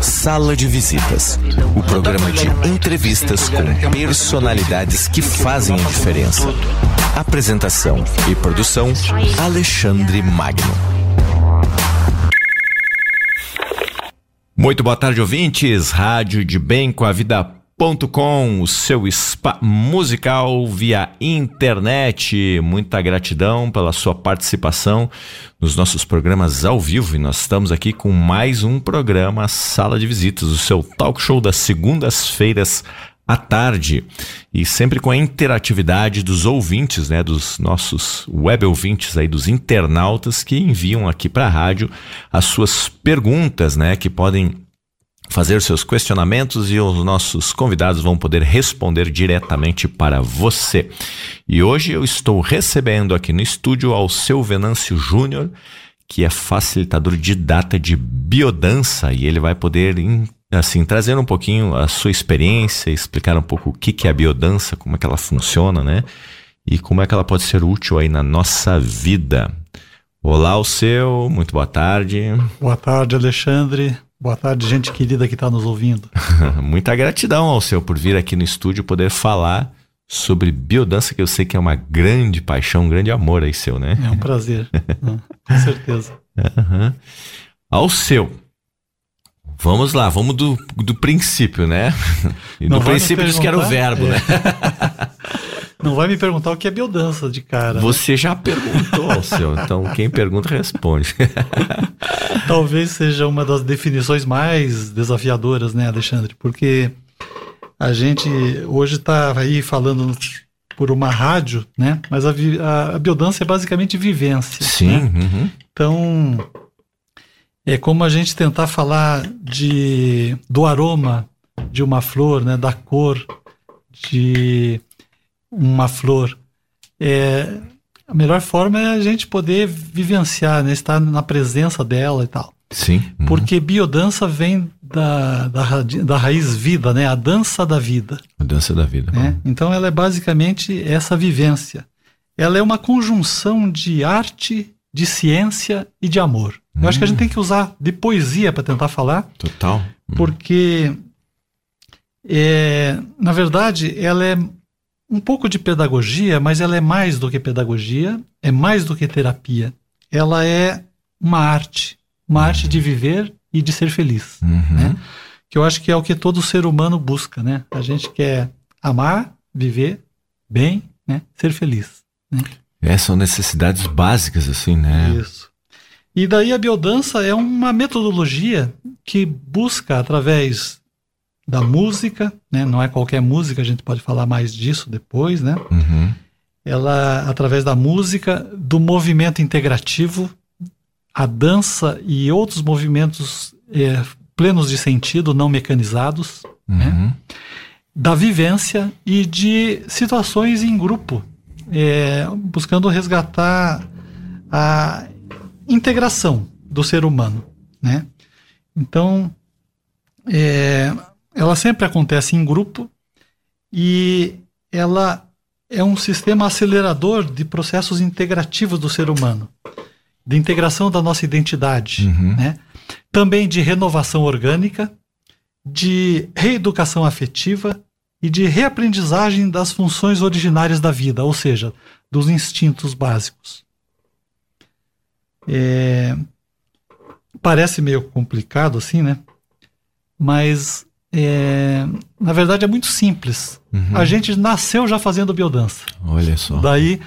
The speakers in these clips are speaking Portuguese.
Sala de Visitas, o programa de entrevistas com personalidades que fazem a diferença. Apresentação e produção Alexandre Magno. Muito boa tarde, ouvintes. Rádio de Bem com a Vida com o seu spa musical via internet. Muita gratidão pela sua participação nos nossos programas ao vivo e nós estamos aqui com mais um programa Sala de Visitas, o seu talk show das segundas-feiras à tarde e sempre com a interatividade dos ouvintes, né, dos nossos web ouvintes aí, dos internautas que enviam aqui para a rádio as suas perguntas, né, que podem fazer seus questionamentos e os nossos convidados vão poder responder diretamente para você. E hoje eu estou recebendo aqui no estúdio ao seu Venâncio Júnior, que é facilitador de data de biodança e ele vai poder assim trazer um pouquinho a sua experiência, explicar um pouco o que que é a biodança, como é que ela funciona, né? E como é que ela pode ser útil aí na nossa vida. Olá, o seu, muito boa tarde. Boa tarde, Alexandre. Boa tarde, gente querida que está nos ouvindo. Muita gratidão ao seu por vir aqui no estúdio poder falar sobre biodança, que eu sei que é uma grande paixão, um grande amor aí seu, né? É um prazer, com certeza. Uhum. Ao seu. Vamos lá, vamos do, do princípio, né? E do princípio diz que era o verbo, é. né? Não vai me perguntar o que é biodança de cara. Né? Você né? já perguntou ao seu, então quem pergunta responde. Talvez seja uma das definições mais desafiadoras, né, Alexandre? Porque a gente hoje está aí falando por uma rádio, né? Mas a, a, a biodança é basicamente vivência. Sim. Né? Uhum. Então é como a gente tentar falar de do aroma de uma flor, né? Da cor de uma flor. É, a melhor forma é a gente poder vivenciar, né? estar na presença dela e tal. Sim. Uhum. Porque biodança vem da, da, da, raiz vida, né? A dança da vida. A dança da vida. Né? Então ela é basicamente essa vivência. Ela é uma conjunção de arte, de ciência e de amor. Eu hum. acho que a gente hum. tem que usar de poesia para tentar falar. Total. Hum. Porque, é, na verdade, ela é um pouco de pedagogia, mas ela é mais do que pedagogia, é mais do que terapia. Ela é uma arte, uma arte de viver e de ser feliz, uhum. né? Que eu acho que é o que todo ser humano busca, né? A gente quer amar, viver bem, né? Ser feliz. Né? É, são necessidades básicas, assim, né? Isso. E daí a biodança é uma metodologia que busca, através da música, né? Não é qualquer música, a gente pode falar mais disso depois, né? Uhum. Ela, através da música, do movimento integrativo, a dança e outros movimentos é, plenos de sentido, não mecanizados, né? uhum. né? da vivência e de situações em grupo, é, buscando resgatar a integração do ser humano, né? Então, é, ela sempre acontece em grupo e ela é um sistema acelerador de processos integrativos do ser humano, de integração da nossa identidade, uhum. né? também de renovação orgânica, de reeducação afetiva e de reaprendizagem das funções originárias da vida, ou seja, dos instintos básicos. É... Parece meio complicado assim, né? Mas é, na verdade é muito simples. Uhum. A gente nasceu já fazendo biodança. Olha só. Daí,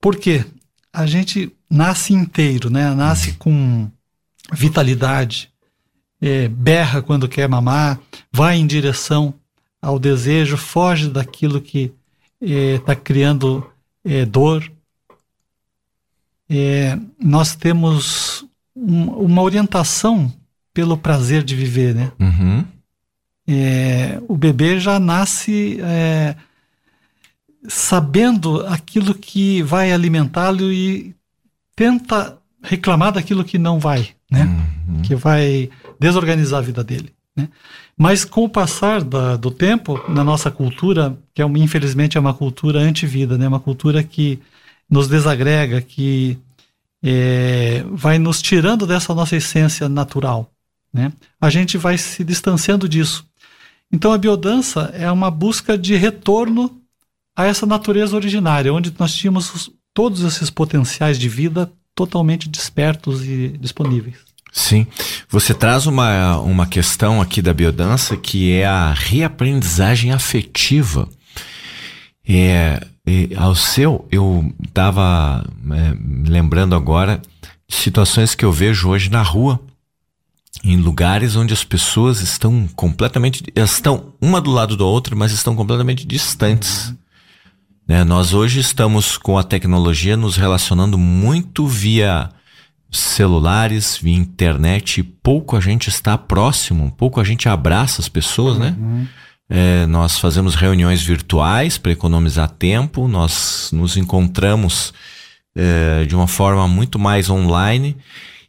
por quê? A gente nasce inteiro, né? Nasce uhum. com vitalidade, é, berra quando quer mamar, vai em direção ao desejo, foge daquilo que está é, criando é, dor. É, nós temos um, uma orientação pelo prazer de viver, né? Uhum é, o bebê já nasce é, sabendo aquilo que vai alimentá-lo e tenta reclamar daquilo que não vai, né? Uhum. Que vai desorganizar a vida dele. Né? Mas com o passar da, do tempo, na nossa cultura, que é uma, infelizmente é uma cultura anti-vida, né? uma cultura que nos desagrega, que é, vai nos tirando dessa nossa essência natural né, a gente vai se distanciando disso. Então a biodança é uma busca de retorno a essa natureza originária, onde nós tínhamos os, todos esses potenciais de vida totalmente despertos e disponíveis. Sim. Você traz uma, uma questão aqui da biodança que é a reaprendizagem afetiva. É, é ao seu, eu estava é, lembrando agora situações que eu vejo hoje na rua, em lugares onde as pessoas estão completamente. estão uma do lado da outra, mas estão completamente distantes. Uhum. Né? Nós hoje estamos com a tecnologia nos relacionando muito via celulares, via internet, pouco a gente está próximo, pouco a gente abraça as pessoas, né? Uhum. É, nós fazemos reuniões virtuais para economizar tempo, nós nos encontramos é, de uma forma muito mais online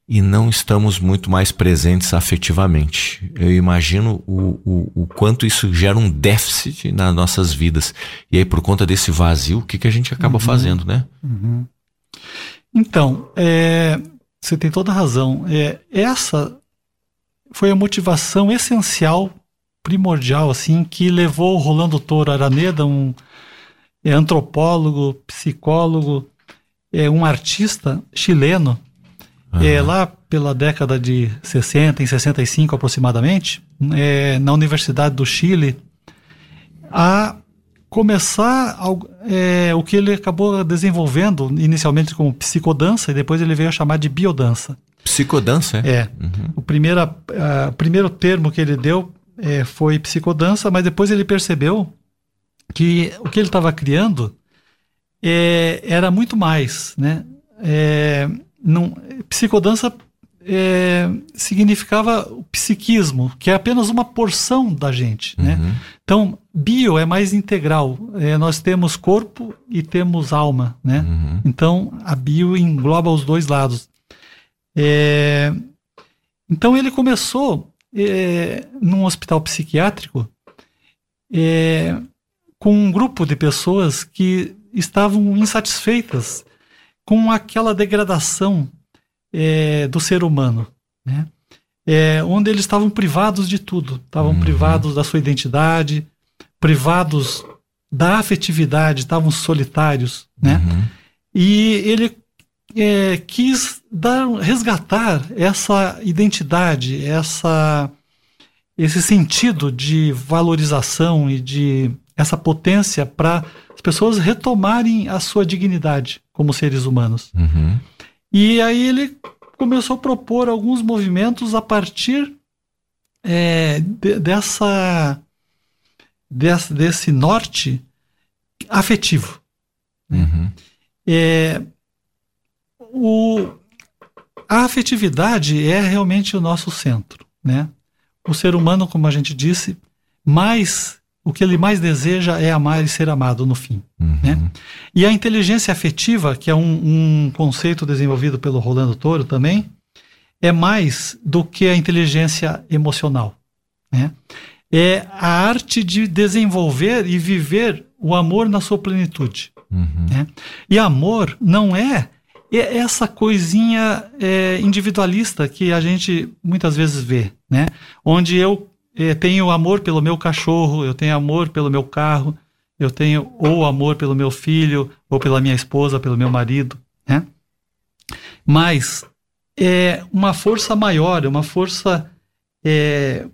e não estamos muito mais presentes afetivamente. Eu imagino o, o, o, quanto isso gera um déficit nas nossas vidas. E aí, por conta desse vazio, o que, que a gente acaba uhum. fazendo, né? Uhum. Então, é, você tem toda a razão. É, essa foi a motivação essencial, primordial, assim, que levou o Rolando Toro Araneda, um é, antropólogo, psicólogo, é, um artista chileno, Uhum. É, lá pela década de 60, em 65 aproximadamente, é, na Universidade do Chile, a começar é, o que ele acabou desenvolvendo inicialmente como psicodança e depois ele veio a chamar de biodança. Psicodança? É. é. Uhum. O, primeiro, a, primeiro termo que ele deu é, foi psicodança, mas depois ele percebeu que o que ele estava criando é, era muito mais, né? É, não, psicodança é, significava o psiquismo, que é apenas uma porção da gente. Né? Uhum. Né? Então, bio é mais integral. É, nós temos corpo e temos alma. Né? Uhum. Então, a bio engloba os dois lados. É, então, ele começou é, num hospital psiquiátrico é, com um grupo de pessoas que estavam insatisfeitas com aquela degradação é, do ser humano, né? É, onde eles estavam privados de tudo, estavam uhum. privados da sua identidade, privados da afetividade, estavam solitários, né? Uhum. E ele é, quis dar, resgatar essa identidade, essa, esse sentido de valorização e de essa potência para pessoas retomarem a sua dignidade como seres humanos. Uhum. E aí ele começou a propor alguns movimentos a partir é, de, dessa, desse, desse norte afetivo. Né? Uhum. É, o, a afetividade é realmente o nosso centro. Né? O ser humano, como a gente disse, mais o que ele mais deseja é amar e ser amado no fim. Uhum. Né? E a inteligência afetiva, que é um, um, conceito desenvolvido pelo Rolando Toro também, é mais do que a inteligência emocional. Né? É a arte de desenvolver e viver o amor na sua plenitude. Uhum. Né? E amor não é, é essa coisinha é, individualista que a gente muitas vezes vê, né? onde eu é, tenho amor pelo meu cachorro, eu tenho amor pelo meu carro, eu tenho ou amor pelo meu filho, ou pela minha esposa, pelo meu marido, né? Mas é uma força maior, é uma força é,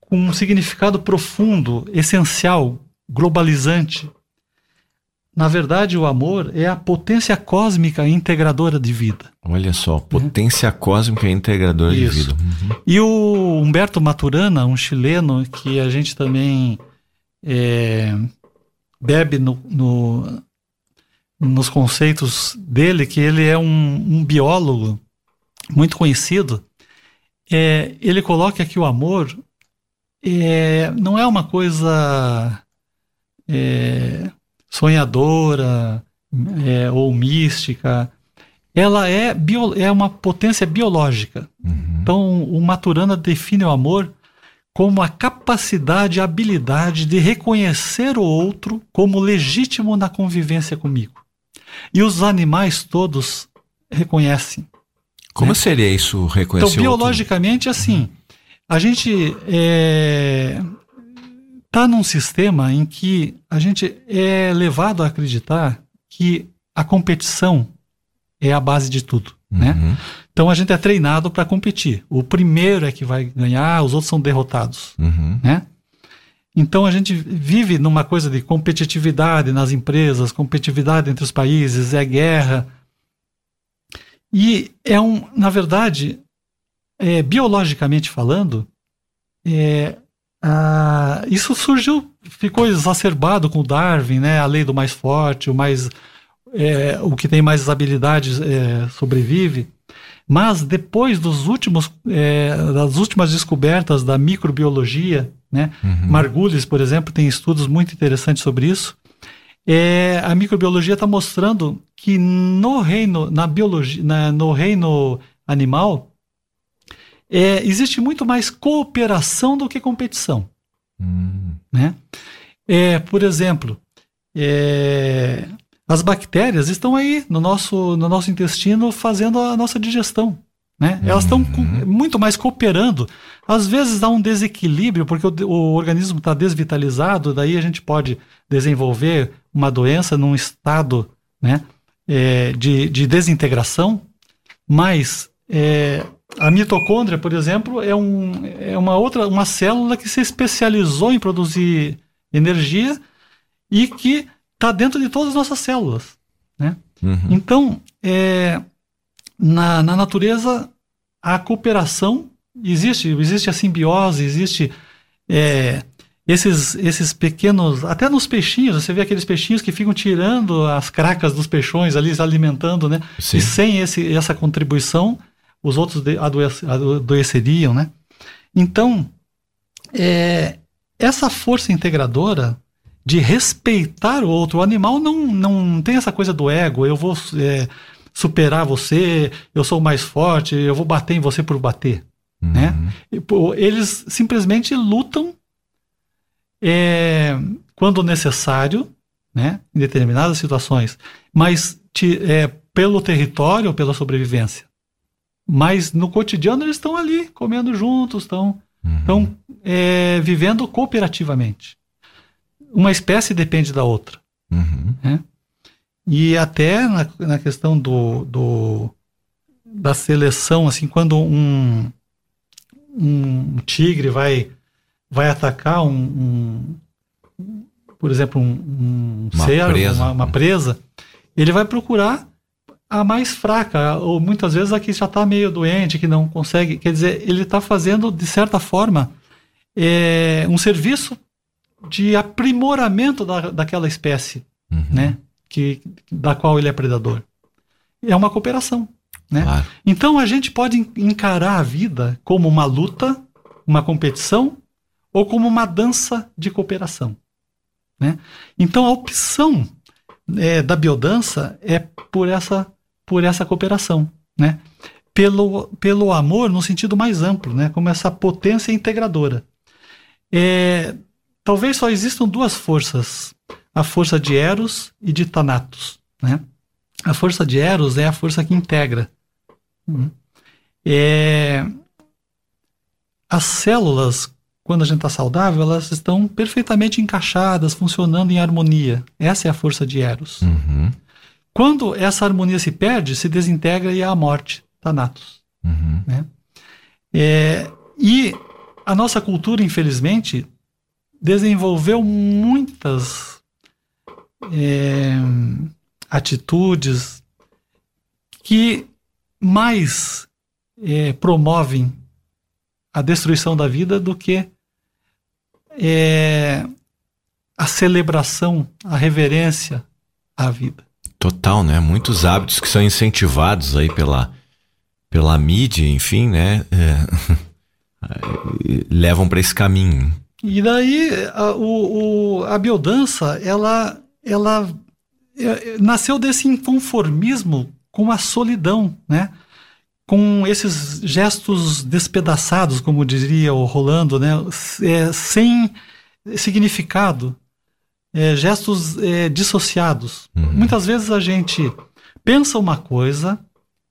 com um significado profundo, essencial, globalizante, na verdade, o amor é a potência cósmica integradora de vida. Olha só, potência é. cósmica integradora Isso. de vida. Uhum. E o Humberto Maturana, um chileno que a gente também é, bebe no, no, nos conceitos dele, que ele é um, um biólogo muito conhecido, é, ele coloca que o amor é, não é uma coisa é, sonhadora é, ou mística, ela é, bio, é uma potência biológica. Uhum. Então, o Maturana define o amor como a capacidade, a habilidade de reconhecer o outro como legítimo na convivência comigo. E os animais todos reconhecem. Como né? seria isso, reconhecer Então, biologicamente, assim, a gente é, tá num sistema em que a gente é levado a acreditar que a competição é a base de tudo, né? Uhum. Então a gente é treinado para competir. O primeiro é que vai ganhar, os outros são derrotados, Uhum. né? Então a gente vive numa coisa de competitividade nas empresas, competitividade entre os países, é guerra. E é um, na verdade, é, biologicamente falando, é, ah, isso surgiu, ficou exacerbado com o Darwin, né? A lei do mais forte, o mais, é, o que tem mais habilidades é, sobrevive. Mas depois dos últimos, é, das últimas descobertas da microbiologia, né? Uhum. Margulis, por exemplo, tem estudos muito interessantes sobre isso. É, a microbiologia está mostrando que no reino, na biologia, na- no reino animal, é, existe muito mais cooperação do que competição. Hum. Né? É, por exemplo, é, as bactérias estão aí no nosso, no nosso intestino fazendo a nossa digestão. Né? Elas estão Uhum. muito mais cooperando. Às vezes dá um desequilíbrio, porque o, o organismo está desvitalizado, daí a gente pode desenvolver uma doença num estado né, é, de, de desintegração, mas é, a mitocôndria, por exemplo, é, um, é uma outra uma célula que se especializou em produzir energia e que está dentro de todas as nossas células. Né? Uhum. Então, é, na, na natureza, a cooperação existe, existe a simbiose, existe é, esses, esses pequenos. Até nos peixinhos, você vê aqueles peixinhos que ficam tirando as cracas dos peixões ali, se alimentando, né? Sim. E sem esse, essa contribuição, os outros adoeceriam, né? Então, é, essa força integradora de respeitar o outro, o animal não, não tem essa coisa do ego, eu vou é, superar você, eu sou mais forte, eu vou bater em você por bater. Uhum. né? Eles simplesmente lutam é, quando necessário, né, em determinadas situações, mas te- é, pelo território pela sobrevivência. Mas no cotidiano eles estão ali, comendo juntos, estão Uhum. é, vivendo cooperativamente. Uma espécie depende da outra. Uhum. E até na, na questão do, do- da seleção, assim, quando um, um tigre vai, vai atacar um, um- por exemplo, um, um Uma cervo, presa. Uma, uma presa, ele vai procurar a mais fraca, ou muitas vezes a que já está meio doente, que não consegue. Quer dizer, ele está fazendo, de certa forma, é, um serviço de aprimoramento da, daquela espécie Uhum. né? Que, da qual ele é predador. É uma cooperação. né? Claro. Então a gente pode en- encarar a vida como uma luta, uma competição ou como uma dança de cooperação. Né? Então a opção é, da biodança é por essa, por essa cooperação. Né? Pelo, pelo amor no sentido mais amplo, né? como essa potência integradora. É, talvez só existam duas forças a força de Eros e de Thanatos. Né? A força de Eros é a força que integra. Uhum. É, as células, quando a gente está saudável, elas estão perfeitamente encaixadas, funcionando em harmonia. Essa é a força de Eros. Uhum. Quando essa harmonia se perde, se desintegra e há a morte, Thanatos. Uhum. É, e a nossa cultura, infelizmente, desenvolveu muitas é, atitudes que mais é, promovem a destruição da vida do que é, a celebração, a reverência à vida. Total, né? Muitos hábitos que são incentivados aí pela, pela mídia, enfim, né? É, levam para esse caminho. E daí a, o, o- a biodança, ela, ela é, é, nasceu desse inconformismo com a solidão, né? Com esses gestos despedaçados, como diria o Rolando, né? É, sem significado, é, gestos é, dissociados. Uhum. Muitas vezes a gente pensa uma coisa,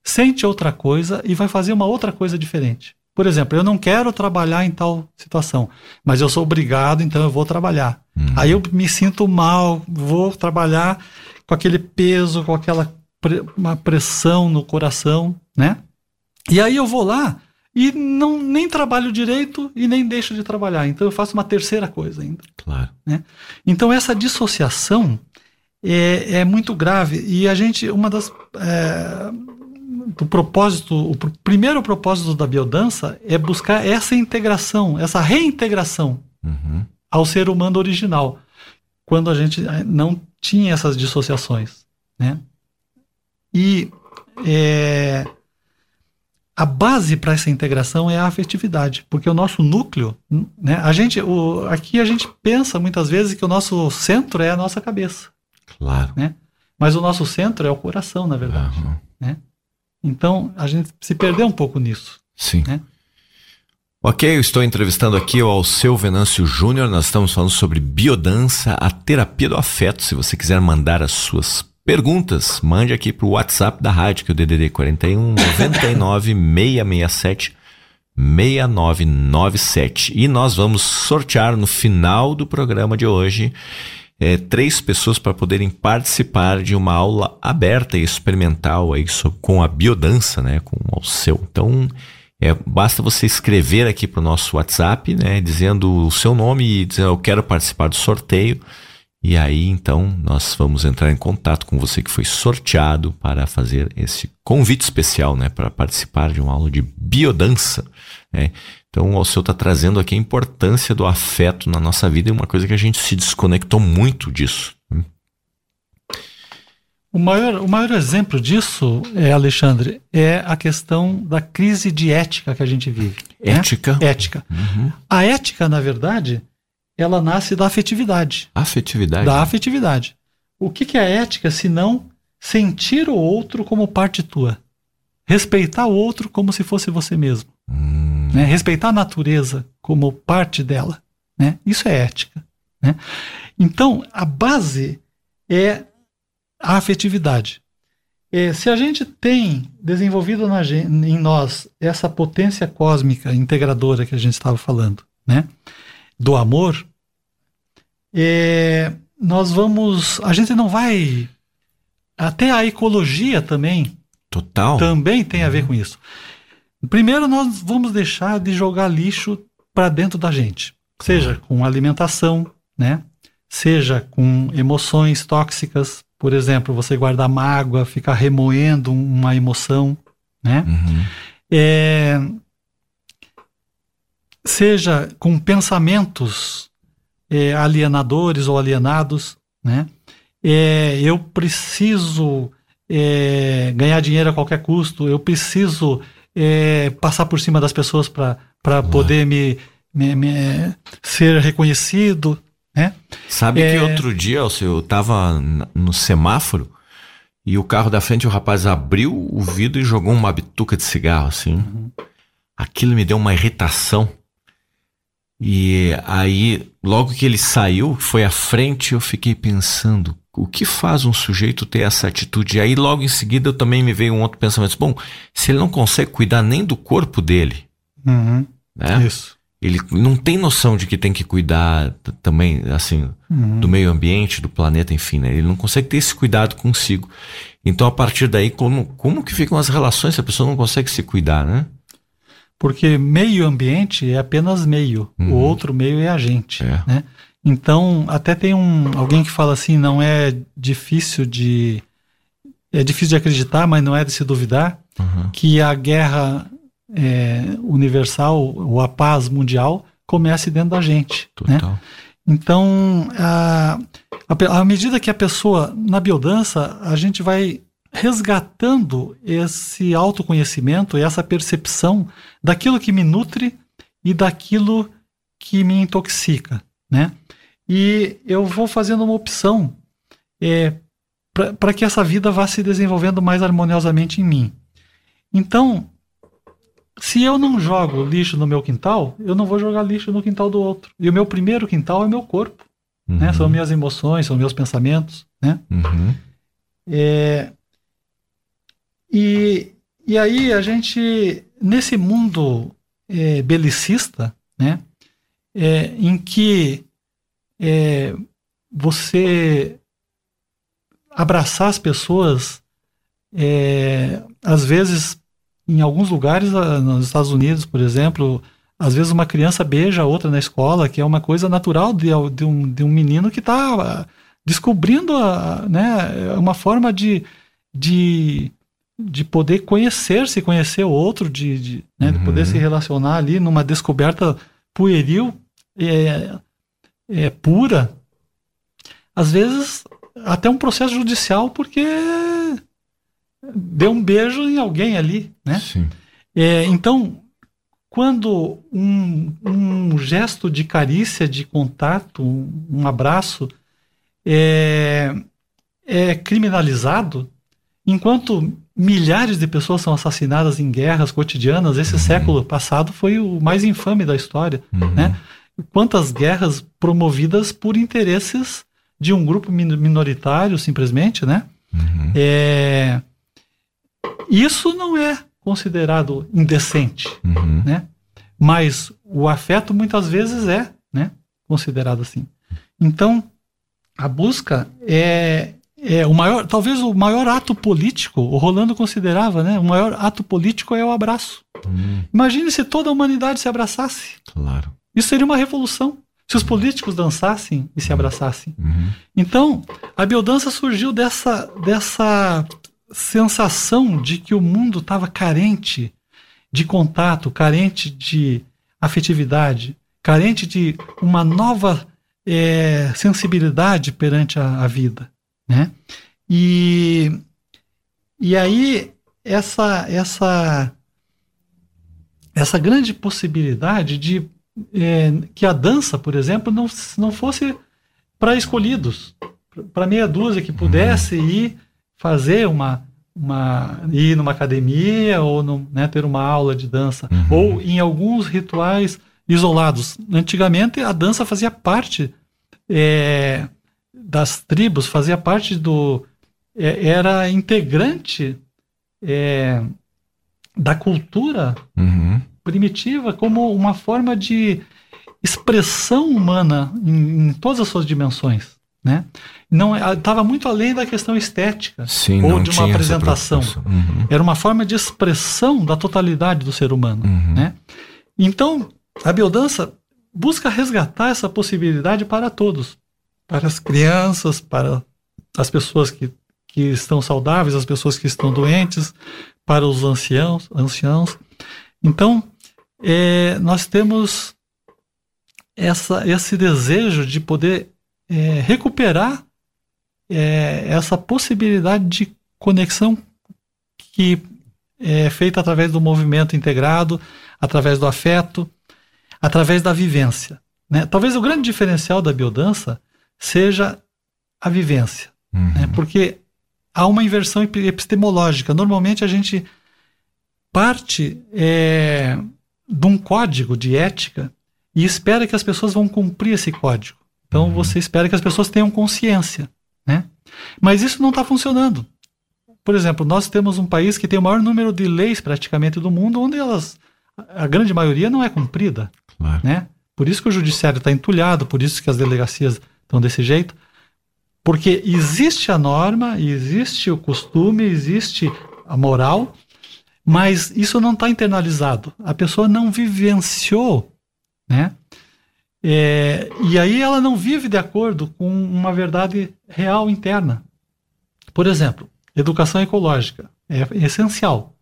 sente outra coisa e vai fazer uma outra coisa diferente. Por exemplo, eu não quero trabalhar em tal situação, mas eu sou obrigado, então eu vou trabalhar. Uhum. Aí eu me sinto mal, vou trabalhar com aquele peso, com aquela pre uma pressão no coração, né? E aí eu vou lá e não nem trabalho direito e nem deixo de trabalhar. Então eu faço uma terceira coisa ainda. Claro. Né? Então essa dissociação é, é muito grave e a gente uma das é, o propósito, o pr primeiro propósito da biodança é buscar essa integração, essa reintegração uhum. ao ser humano original, quando a gente eh, não tinha essas dissociações, né? E é, a base para essa integração é a afetividade, porque o nosso núcleo, né? A gente, o, aqui a gente pensa muitas vezes que o nosso centro é a nossa cabeça, claro, né? Mas o nosso centro é o coração, na verdade, uhum. né? Então, a gente se perdeu um pouco nisso. Sim. Né? Ok, eu estou entrevistando aqui o Alceu Venâncio Júnior. Nós estamos falando sobre biodança, a terapia do afeto. Se você quiser mandar as suas perguntas, mande aqui para o WhatsApp da rádio, que é o DDD 41 99 667 6997. E nós vamos sortear no final do programa de hoje é, três pessoas para poderem participar de uma aula aberta e experimental aí com a biodança, né, com o seu. Então, é, basta você escrever aqui para o nosso WhatsApp, né, dizendo o seu nome e dizendo eu quero participar do sorteio. E aí, então, nós vamos entrar em contato com você que foi sorteado para fazer esse convite especial, né, para participar de uma aula de biodança. Né? Então, o Alceu está trazendo aqui a importância do afeto na nossa vida e uma coisa que a gente se desconectou muito disso. O maior, o maior exemplo disso, é, Alexandre, é a questão da crise de ética que a gente vive. Né? Ética? Né? Ética. Uhum. A ética, na verdade, ela nasce da afetividade. Afetividade? Da afetividade. O que, que é ética se não sentir o outro como parte tua? Respeitar o outro como se fosse você mesmo. Hum. Né? Respeitar a natureza como parte dela. Né? Isso é ética. Né? Então, a base é a afetividade. É, se a gente tem desenvolvido na, em nós essa potência cósmica integradora que a gente estava falando, né? Do amor, é, nós vamos. A gente não vai. Até a ecologia também. Total. Também tem a ver uhum. com isso. Primeiro, nós vamos deixar de jogar lixo para dentro da gente, seja com alimentação, né? Seja com emoções tóxicas, por exemplo, você guardar mágoa, ficar remoendo uma emoção, né? Uhum. É, seja com pensamentos é, alienadores ou alienados, né? É, eu preciso é, ganhar dinheiro a qualquer custo, eu preciso é, passar por cima das pessoas para poder me, me, me, ser reconhecido. Né? Sabe é... que outro dia eu estava no semáforo e o carro da frente, o rapaz abriu o vidro e jogou uma bituca de cigarro assim. Uhum. Aquilo me deu uma irritação. E aí, logo que ele saiu, foi à frente, eu fiquei pensando, o que faz um sujeito ter essa atitude? E aí, logo em seguida, eu também me veio um outro pensamento. Bom, se ele não consegue cuidar nem do corpo dele, uhum. né? Isso. Ele não tem noção de que tem que cuidar também, assim, uhum. do meio ambiente, do planeta, enfim, né? Ele não consegue ter esse cuidado consigo. Então, a partir daí, como, como que ficam as relações se a pessoa não consegue se cuidar, né? Porque meio ambiente é apenas meio, uhum. o outro meio é a gente, é. né? Então, até tem um alguém que fala assim, não é difícil de é difícil de acreditar, mas não é de se duvidar uhum. que a guerra é, universal ou a paz mundial comece dentro da gente. Né? Total. Né? Então, à medida que a pessoa, na biodança, a gente vai resgatando esse autoconhecimento, essa percepção daquilo que me nutre e daquilo que me intoxica, né? E eu vou fazendo uma opção é, para que essa vida vá se desenvolvendo mais harmoniosamente em mim. Então, se eu não jogo lixo no meu quintal, eu não vou jogar lixo no quintal do outro. E o meu primeiro quintal é meu corpo. Uhum. Né? São minhas emoções, são meus pensamentos. Né? Uhum. É, e, e aí a gente, nesse mundo é, belicista, né? É, em que é, você abraçar as pessoas, é, às vezes, em alguns lugares, ah, nos Estados Unidos, por exemplo, às vezes uma criança beija a outra na escola, que é uma coisa natural de, de, um, de um menino que está descobrindo a, né, uma forma de, de, de poder conhecer-se, conhecer o outro, de, de, né, uhum. de poder uhum. se relacionar ali numa descoberta pueril, é, é, pura. Às vezes, até um processo judicial, porque deu um beijo em alguém ali, né? Sim. É, então, quando um, um, gesto de carícia, de contato, um, um abraço é, é, criminalizado, enquanto milhares de pessoas são assassinadas em guerras cotidianas, esse uhum. século passado foi o mais infame da história, uhum. né? Quantas guerras promovidas por interesses de um grupo minoritário, simplesmente, né? Uhum. É, isso não é considerado indecente, uhum. né? Mas o afeto muitas vezes é, né, considerado assim. Então, a busca é, é o maior, talvez o maior ato político, o Rolando considerava, né? O maior ato político é o abraço. Uhum. Imagine se toda a humanidade se abraçasse. Claro. Isso seria uma revolução. Se os políticos dançassem e se abraçassem. Uhum. Então, a biodança surgiu dessa, dessa sensação de que o mundo estava carente de contato, carente de afetividade, carente de uma nova é, sensibilidade perante a, a, vida, né? E, e aí essa essa essa grande possibilidade de é, que a dança, por exemplo, não, não fosse para escolhidos, para meia dúzia que pudesse ir fazer uma, uma ir numa academia ou no, né, ter uma aula de dança uhum. ou em alguns rituais isolados. Antigamente a dança fazia parte é, das tribos, fazia parte do é, era integrante é, da cultura uhum. primitiva como uma forma de expressão humana em, em todas as suas dimensões né? Não estava muito além da questão estética Sim, ou de uma apresentação. Uhum. Era uma forma de expressão da totalidade do ser humano, uhum. né? Então, a biodança busca resgatar essa possibilidade para todos, para as crianças, para as pessoas que, que estão saudáveis, as pessoas que estão doentes, para os anciãos, anciãos. Então, é, nós temos essa, esse desejo de poder é, recuperar é, essa possibilidade de conexão que é feita através do movimento integrado, através do afeto, através da vivência. Né? Talvez o grande diferencial da biodança seja a vivência, uhum. né? porque há uma inversão epistemológica. Normalmente a gente parte é, de um código de ética e espera que as pessoas vão cumprir esse código. Então uhum. você espera que as pessoas tenham consciência, né? Mas isso não está funcionando. Por exemplo, nós temos um país que tem o maior número de leis praticamente do mundo, onde elas, a grande maioria não é cumprida, claro. né? Por isso que o judiciário está entulhado, por isso que as delegacias estão desse jeito, porque existe a norma, existe o costume, existe a moral, mas isso não está internalizado. A pessoa não vivenciou, né? É, e aí ela não vive de acordo com uma verdade real interna. Por exemplo, educação ecológica é essencial,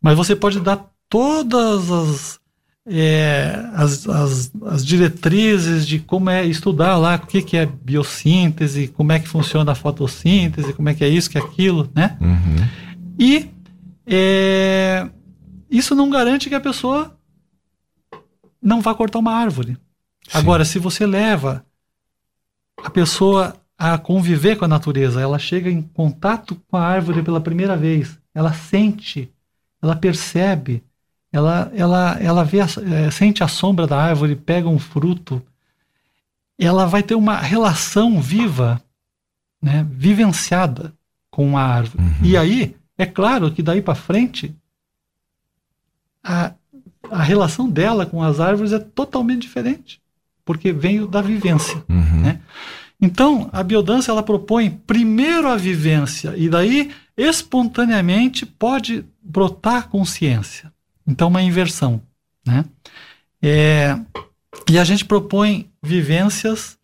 mas você pode dar todas as, é, as, as, as, diretrizes de como é estudar lá o que, que é biossíntese, como é que funciona a fotossíntese, como é que é isso, que é aquilo, né? Uhum. E é, isso não garante que a pessoa não vá cortar uma árvore. Agora, se você leva a pessoa a conviver com a natureza, ela chega em contato com a árvore pela primeira vez, ela sente, ela percebe, ela, ela, ela vê, é, sente a sombra da árvore, pega um fruto, ela vai ter uma relação viva, né, vivenciada com a árvore. Uhum. E aí, é claro que daí para frente, a, a relação dela com as árvores é totalmente diferente, porque veio da vivência. Uhum. Né? Então, a biodança ela propõe primeiro a vivência e daí espontaneamente pode brotar consciência. Então, uma inversão, né? É, e a gente propõe vivências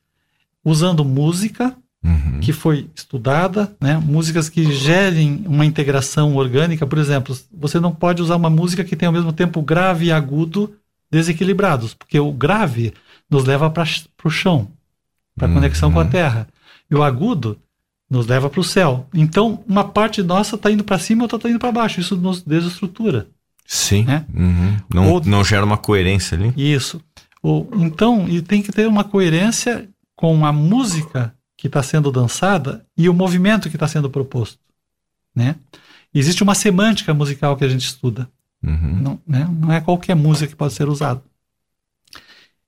usando música, uhum. que foi estudada, né? músicas que gerem uma integração orgânica. Por exemplo, você não pode usar uma música que tem ao mesmo tempo grave e agudo desequilibrados, porque o grave nos leva para o chão, para a conexão com a uhum. terra, e o agudo nos leva para o céu. Então, uma parte nossa está indo para cima, outra está indo para baixo. Isso nos desestrutura. Sim. Né? Uhum. Não, Ou, não gera uma coerência ali. Isso. Ou, então, e tem que ter uma coerência com a música que está sendo dançada e o movimento que está sendo proposto. Né? Existe uma semântica musical que a gente estuda. Uhum. Não, né? não é qualquer música que pode ser usada.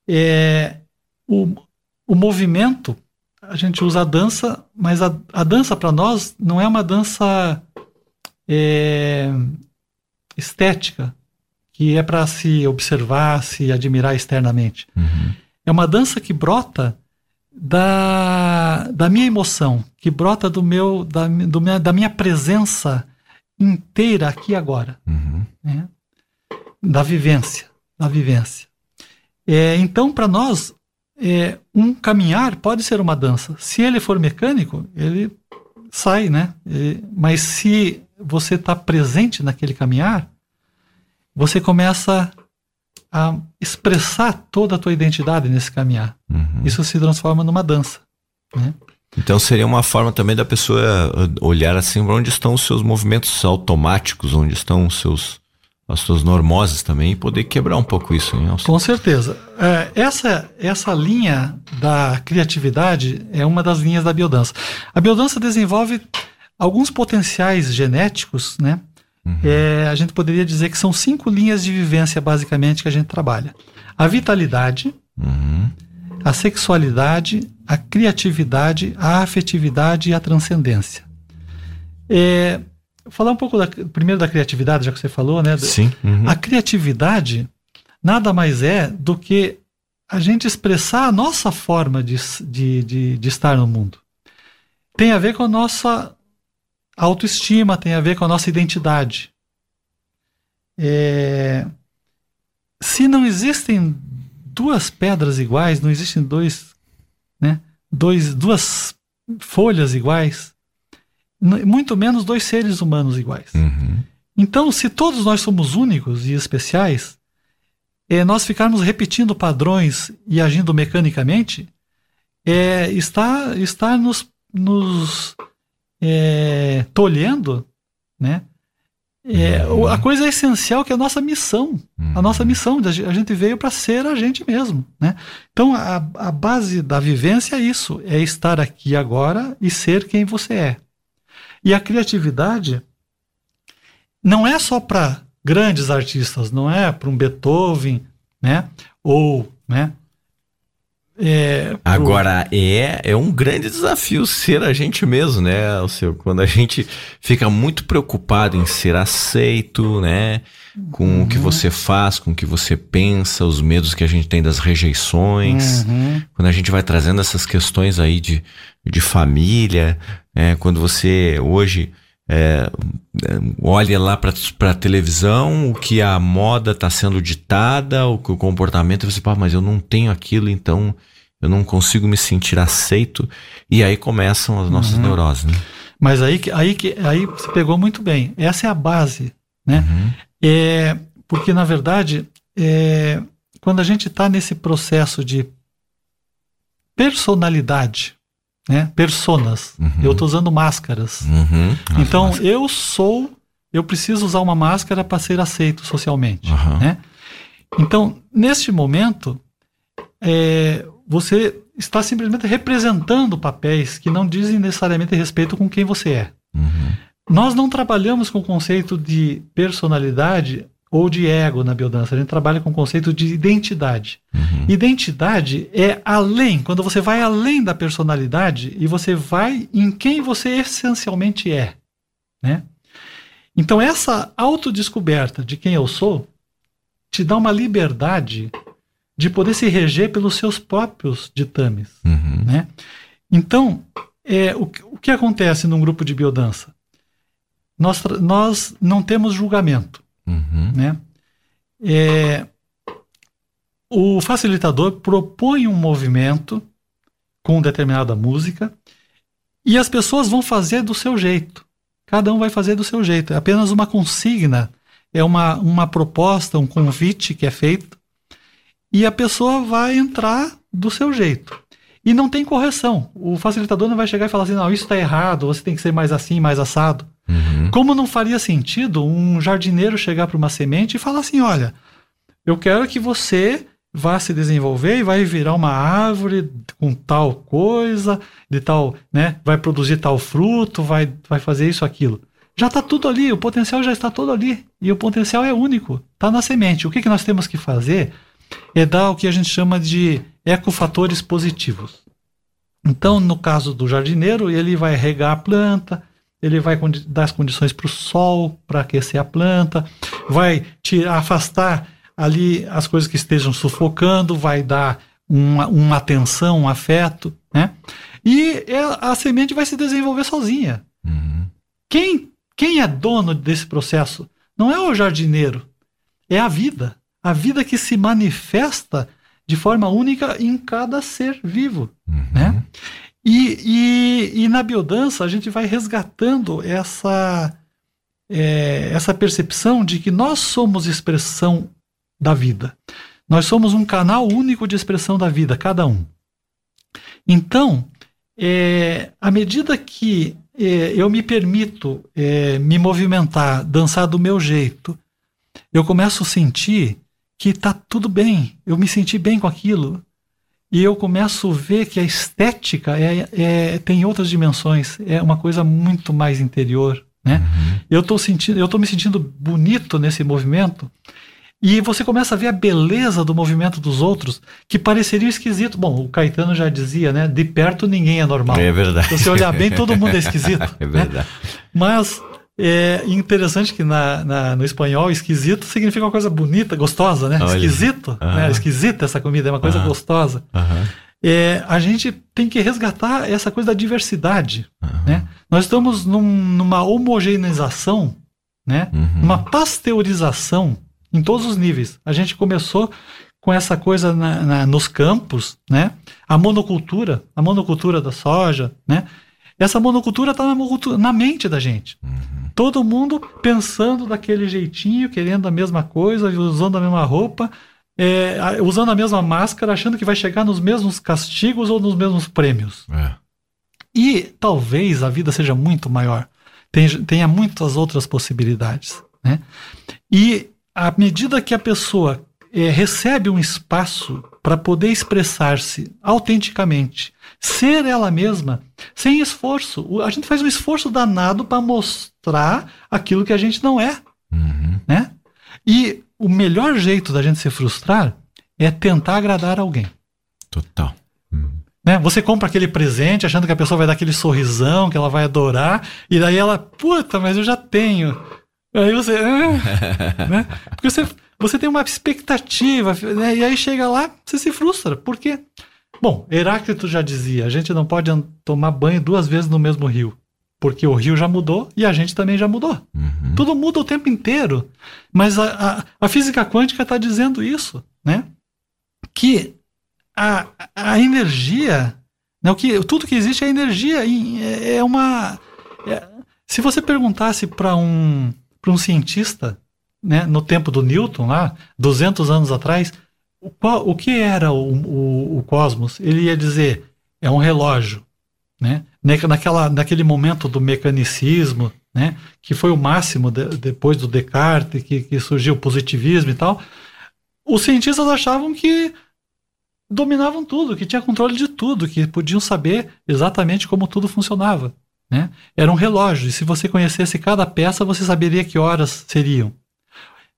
É, o, o movimento, a gente usa a dança, mas a, a dança para nós não é uma dança é, estética, que é para se observar, se admirar externamente. Uhum. É uma dança que brota da, da minha emoção, que brota do meu, da, do minha, da minha presença inteira aqui agora, uhum. né? da vivência, da vivência. É, então, para nós, é, um caminhar pode ser uma dança. Se ele for mecânico, ele sai, né? Ele, mas se você está presente naquele caminhar, você começa a expressar toda a tua identidade nesse caminhar. Uhum. Isso se transforma numa dança. Né? Então seria uma forma também da pessoa olhar assim para onde estão os seus movimentos automáticos, onde estão os seus as suas normoses também e poder quebrar um pouco isso. Hein, Com certeza. É, essa, essa linha da criatividade é uma das linhas da biodança. A biodança desenvolve alguns potenciais genéticos, né? Uhum. É, a gente poderia dizer que são cinco linhas de vivência, basicamente, que a gente trabalha: a vitalidade, uhum. a sexualidade, a criatividade, a afetividade e a transcendência. É, falar um pouco da, primeiro da criatividade, já que você falou, né? Sim. Uhum. A criatividade nada mais é do que a gente expressar a nossa forma de, de, de, de estar no mundo. Tem a ver com a nossa autoestima, tem a ver com a nossa identidade. É... Se não existem duas pedras iguais, não existem dois, né, dois, duas folhas iguais, muito menos dois seres humanos iguais. Uhum. Então, se todos nós somos únicos e especiais, é, nós ficarmos repetindo padrões e agindo mecanicamente, é, está, está nos, nos é, tolhendo, né? É, uhum. A coisa essencial que é a nossa missão. Uhum. A nossa missão, a gente veio para ser a gente mesmo. Né? Então, a, a base da vivência é isso: é estar aqui agora e ser quem você é. E a criatividade não é só para grandes artistas, não é para um Beethoven, né? Ou, né? É. Agora é, é um grande desafio ser a gente mesmo, né, o seu quando a gente fica muito preocupado em ser aceito, né, com uhum. o que uhum. você faz, com o que você pensa, os medos que a gente tem das rejeições, uhum. quando a gente vai trazendo essas questões aí de, de família, é, quando você hoje é, olha lá para a televisão, o que a moda está sendo ditada, o que o comportamento, você fala, mas eu não tenho aquilo, então eu não consigo me sentir aceito, e aí começam as nossas uhum. neuroses. Né? Mas aí, aí, aí você pegou muito bem, essa é a base, né? Uhum. É, porque, na verdade, é, quando a gente está nesse processo de personalidade, né? Personas. Uhum. Eu estou usando máscaras. Uhum. Então, máscaras. eu sou. Eu preciso usar uma máscara para ser aceito socialmente. Uhum. Né? Então, neste momento, é, você está simplesmente representando papéis que não dizem necessariamente respeito com quem você é. Uhum. Nós não trabalhamos com o conceito de personalidade ou de ego na biodança. A gente trabalha com o conceito de identidade. Uhum. Identidade é além, quando você vai além da personalidade e você vai em quem você essencialmente é. Né? Então, essa autodescoberta de quem eu sou te dá uma liberdade de poder se reger pelos seus próprios ditames. Uhum. Né? Então, é, o, o que acontece num grupo de biodança? Nós, nós não temos julgamento. Uhum. Né? É, o facilitador propõe um movimento com determinada música e as pessoas vão fazer do seu jeito. Cada um vai fazer do seu jeito. É apenas uma consigna, é uma, uma proposta, um convite que é feito e a pessoa vai entrar do seu jeito. E não tem correção. O facilitador não vai chegar e falar assim: não, isso está errado, você tem que ser mais assim, mais assado. Uhum. Como não faria sentido um jardineiro chegar para uma semente e falar assim: olha, eu quero que você vá se desenvolver e vai virar uma árvore com tal coisa, de tal, né, vai produzir tal fruto, vai, vai fazer isso, aquilo. Já está tudo ali, o potencial já está todo ali. E o potencial é único, está na semente. O que, que nós temos que fazer é dar o que a gente chama de ecofatores positivos. Então, no caso do jardineiro, ele vai regar a planta, ele vai dar as condições para o sol, para aquecer a planta, vai tirar, afastar ali as coisas que estejam sufocando, vai dar uma, uma atenção, um afeto, né? E a semente vai se desenvolver sozinha. Uhum. Quem, quem é dono desse processo? Não é o jardineiro, é a vida. A vida que se manifesta de forma única em cada ser vivo, uhum. né? E, e, e, na biodança a gente vai resgatando essa, é, essa percepção de que nós somos expressão da vida. Nós somos um canal único de expressão da vida, cada um. Então, é, à medida que é, eu me permito é, me movimentar, dançar do meu jeito, eu começo a sentir que está tudo bem, eu me senti bem com aquilo. E eu começo a ver que a estética é, é tem outras dimensões, é uma coisa muito mais interior. Né? Uhum. Eu estou sentindo, eu estou me sentindo bonito nesse movimento e você começa a ver a beleza do movimento dos outros, que pareceria esquisito. Bom, o Caetano já dizia, né? De perto ninguém é normal. É verdade. Se você olhar bem, todo mundo é esquisito. é verdade. Né? Mas é interessante que na, na, no espanhol, esquisito significa uma coisa bonita, gostosa, né? Olha. Esquisito. Uhum. Né? Esquisita essa comida, é uma coisa uhum. gostosa. Uhum. É, a gente tem que resgatar essa coisa da diversidade. Né? Nós estamos num, numa homogeneização, né? Uhum. Uma pasteurização em todos os níveis. A gente começou com essa coisa na, na, nos campos, né? A monocultura, a monocultura da soja, né? Essa monocultura está na, na, mente da gente. Uhum. Todo mundo pensando daquele jeitinho, querendo a mesma coisa, usando a mesma roupa, é, usando a mesma máscara, achando que vai chegar nos mesmos castigos ou nos mesmos prêmios. É. E talvez a vida seja muito maior, tenha, muitas outras possibilidades. Né? E à medida que a pessoa é, recebe um espaço para poder expressar-se autenticamente, ser ela mesma, sem esforço. A gente faz um esforço danado para mostrar aquilo que a gente não é. Uhum. Né? E o melhor jeito da gente se frustrar é tentar agradar alguém. Total. Uhum. Né? Você compra aquele presente achando que a pessoa vai dar aquele sorrisão, que ela vai adorar, e daí ela, puta, mas eu já tenho. Aí você. Ah, né? Porque você, você tem uma expectativa, né? e aí chega lá, você se frustra. Por quê? Bom, Heráclito já dizia: a gente não pode tomar banho duas vezes no mesmo rio. Porque o rio já mudou e a gente também já mudou. Uhum. Tudo muda o tempo inteiro. Mas a, a, a física quântica está dizendo isso, né? Que a, a energia, né, o que, tudo que existe é energia. É, é uma. É, se você perguntasse para um, para um cientista, né, no tempo do Newton, lá, 200 anos atrás, o, qual, o que era o, o, o, cosmos? Ele ia dizer, é um relógio. Né? Naquela, naquele momento do mecanicismo, né, que foi o máximo de, depois do Descartes, que, que surgiu o positivismo e tal, os cientistas achavam que dominavam tudo, que tinha controle de tudo, que podiam saber exatamente como tudo funcionava. Né? Era um relógio, e se você conhecesse cada peça, você saberia que horas seriam.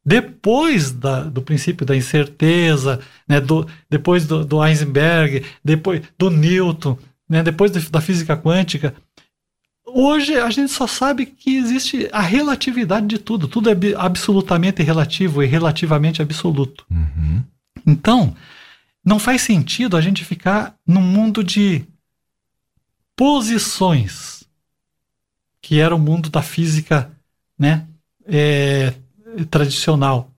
Depois da, do princípio da incerteza, né, do, depois do, do Heisenberg, depois do Newton, né, depois da física quântica, hoje a gente só sabe que existe a relatividade de tudo. Tudo é absolutamente relativo e relativamente absoluto. Uhum. Então, não faz sentido a gente ficar num mundo de posições, que era o mundo da física né, é, tradicional.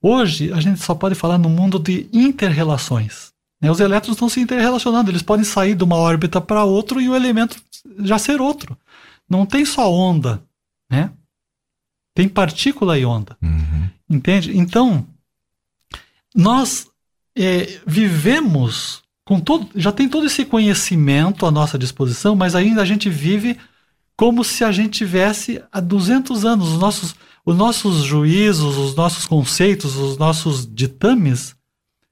Hoje, a gente só pode falar no mundo de interrelações. Né? Os elétrons estão se interrelacionando, eles podem sair de uma órbita para outra e o elemento já ser outro. Não tem só onda, né? Tem partícula e onda. Uhum. Entende? Então, nós é, vivemos com todo. Já tem todo esse conhecimento à nossa disposição, mas ainda a gente vive como se a gente tivesse há 200 anos. Os nossos, os nossos juízos, os nossos conceitos, os nossos ditames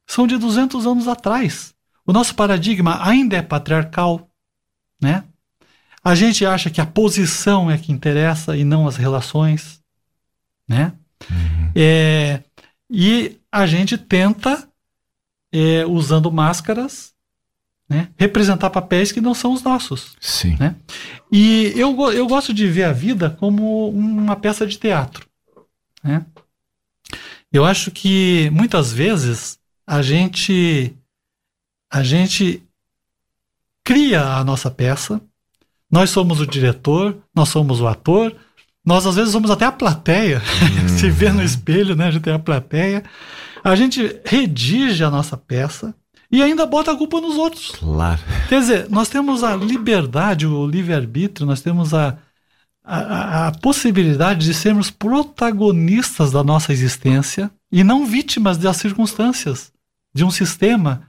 são de 200 anos atrás. O nosso paradigma ainda é patriarcal, né? A gente acha que a posição é que interessa e não as relações, né? Uhum. É, e a gente tenta, é, usando máscaras, né, representar papéis que não são os nossos. Sim. Né? E eu, eu gosto de ver a vida como uma peça de teatro. Né? Eu acho que muitas vezes a gente a gente cria a nossa peça nós somos o diretor, nós somos o ator, nós às vezes somos até a plateia. Uhum. Se vê no espelho, né? A gente tem a plateia. A gente redige a nossa peça e ainda bota a culpa nos outros. Claro. Quer dizer, nós temos a liberdade, o livre-arbítrio, nós temos a, a, a, possibilidade de sermos protagonistas da nossa existência e não vítimas das circunstâncias, de um sistema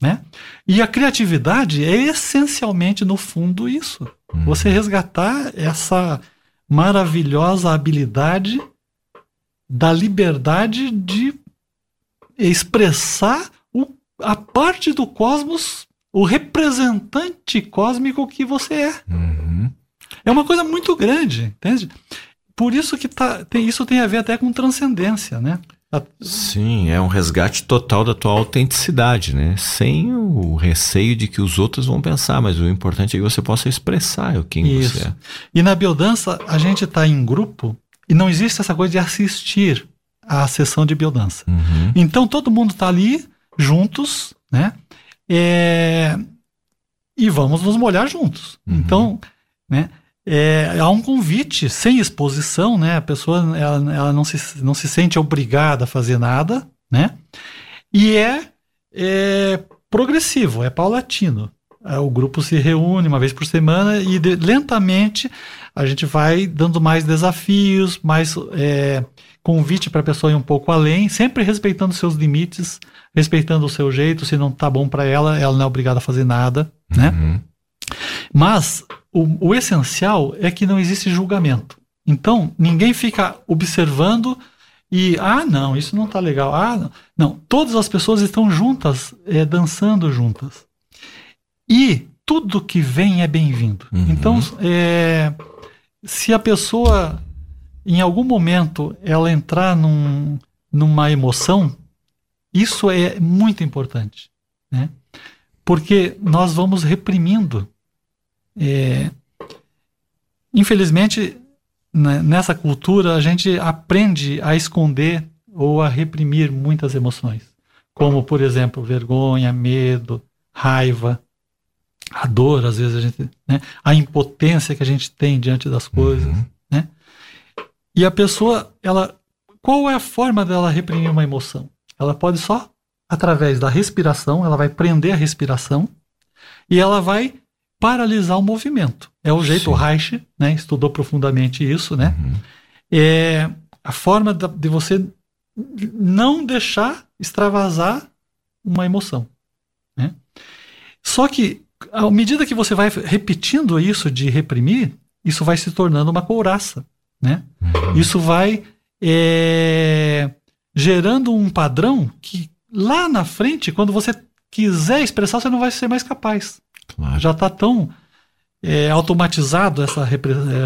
né? E a criatividade é essencialmente, no fundo, isso. Uhum. Você resgatar essa maravilhosa habilidade da liberdade de expressar o, a parte do cosmos, o representante cósmico que você é. Uhum. É uma coisa muito grande, entende? Por isso que tá, tem, isso tem a ver até com transcendência, né? Sim, é um resgate total da tua autenticidade, né? Sem o receio de que os outros vão pensar, mas o importante é que você possa expressar quem Isso. você é. E na biodança, a gente está em grupo e não existe essa coisa de assistir à sessão de biodança. Uhum. Então todo mundo está ali juntos, né? É... E vamos nos molhar juntos. Uhum. Então, né? É, há um convite sem exposição, né? A pessoa ela, ela não, se, não se sente obrigada a fazer nada, né? E é, é progressivo, é paulatino. É, o grupo se reúne uma vez por semana e de, lentamente a gente vai dando mais desafios, mais é, convite para a pessoa ir um pouco além, sempre respeitando seus limites, respeitando o seu jeito. Se não tá bom para ela, ela não é obrigada a fazer nada, né? Uhum. Mas o, o essencial é que não existe julgamento. Então, ninguém fica observando e, ah, não, isso não está legal. Ah, não. não. todas as pessoas estão juntas, é, dançando juntas. E tudo que vem é bem-vindo. Uhum. Então, é, se a pessoa, em algum momento, ela entrar num, numa emoção, isso é muito importante. Né? Porque nós vamos reprimindo é, infelizmente, né, nessa cultura, a gente aprende a esconder ou a reprimir muitas emoções, como, por exemplo, vergonha, medo, raiva, a dor, às vezes a gente, né, a impotência que a gente tem diante das coisas, uhum. né? E a pessoa, ela, qual é a forma dela reprimir uma emoção? Ela pode só através da respiração, ela vai prender a respiração e ela vai paralisar o movimento. É o jeito, Sim. o Reich né, estudou profundamente isso, né? Uhum. É a forma de você não deixar extravasar uma emoção. Né? Só que, à medida que você vai repetindo isso de reprimir, isso vai se tornando uma couraça. Né? Uhum. Isso vai é, gerando um padrão que lá na frente, quando você quiser expressar, você não vai ser mais capaz. Claro. Já está tão é, automatizado essa,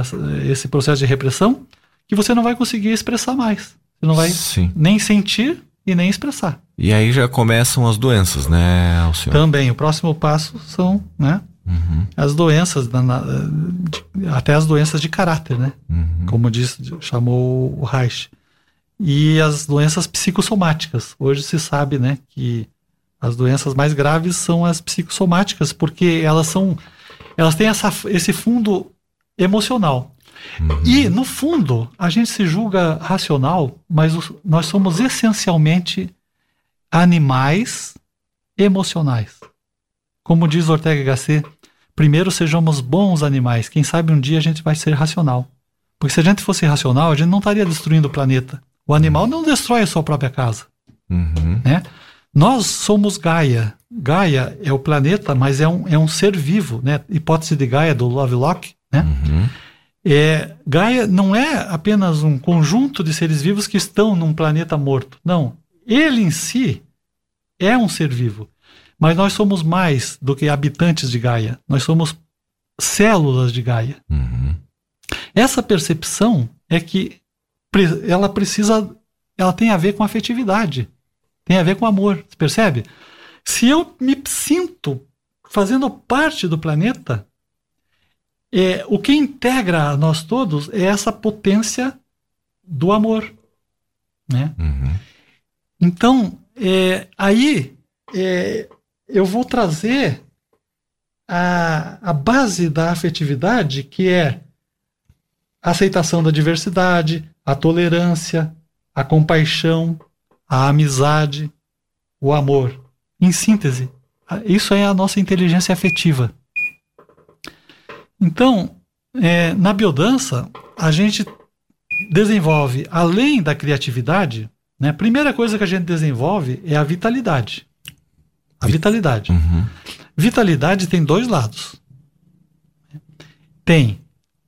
essa, esse processo de repressão que você não vai conseguir expressar mais. Você não vai Sim. nem sentir e nem expressar. E aí já começam as doenças, né, Alcione? Também. O próximo passo são, né? Uhum. As doenças, na, na, de, até as doenças de caráter, né? Uhum. Como disse, chamou o Reich. E as doenças psicossomáticas. Hoje se sabe, né, que as doenças mais graves são as psicossomáticas, porque elas são, elas têm essa, esse fundo emocional. Uhum. E, no fundo, a gente se julga racional, mas nós somos essencialmente animais emocionais. Como diz Ortega Gasset, primeiro sejamos bons animais. Quem sabe um dia a gente vai ser racional. Porque se a gente fosse racional, a gente não estaria destruindo o planeta. O animal não destrói a sua própria casa. Uhum. Né? Nós somos Gaia. Gaia é o planeta, mas é um, é um ser vivo. Né? Hipótese de Gaia do Lovelock. Né? Uhum. É, Gaia não é apenas um conjunto de seres vivos que estão num planeta morto. Não. Ele em si é um ser vivo. Mas nós somos mais do que habitantes de Gaia. Nós somos células de Gaia. Uhum. Essa percepção é que ela precisa, ela tem a ver com afetividade, tem a ver com amor, percebe? Se eu me sinto fazendo parte do planeta, é, o que integra a nós todos é essa potência do amor, né? Uhum. Então, é, aí é, eu vou trazer a, a base da afetividade, que é a aceitação da diversidade, a tolerância, a compaixão, a amizade, o amor. Em síntese, isso é a nossa inteligência afetiva. Então, é, na biodança, a gente desenvolve, além da criatividade, né, a primeira coisa que a gente desenvolve é a vitalidade. A vitalidade. Uhum. Vitalidade tem dois lados. Tem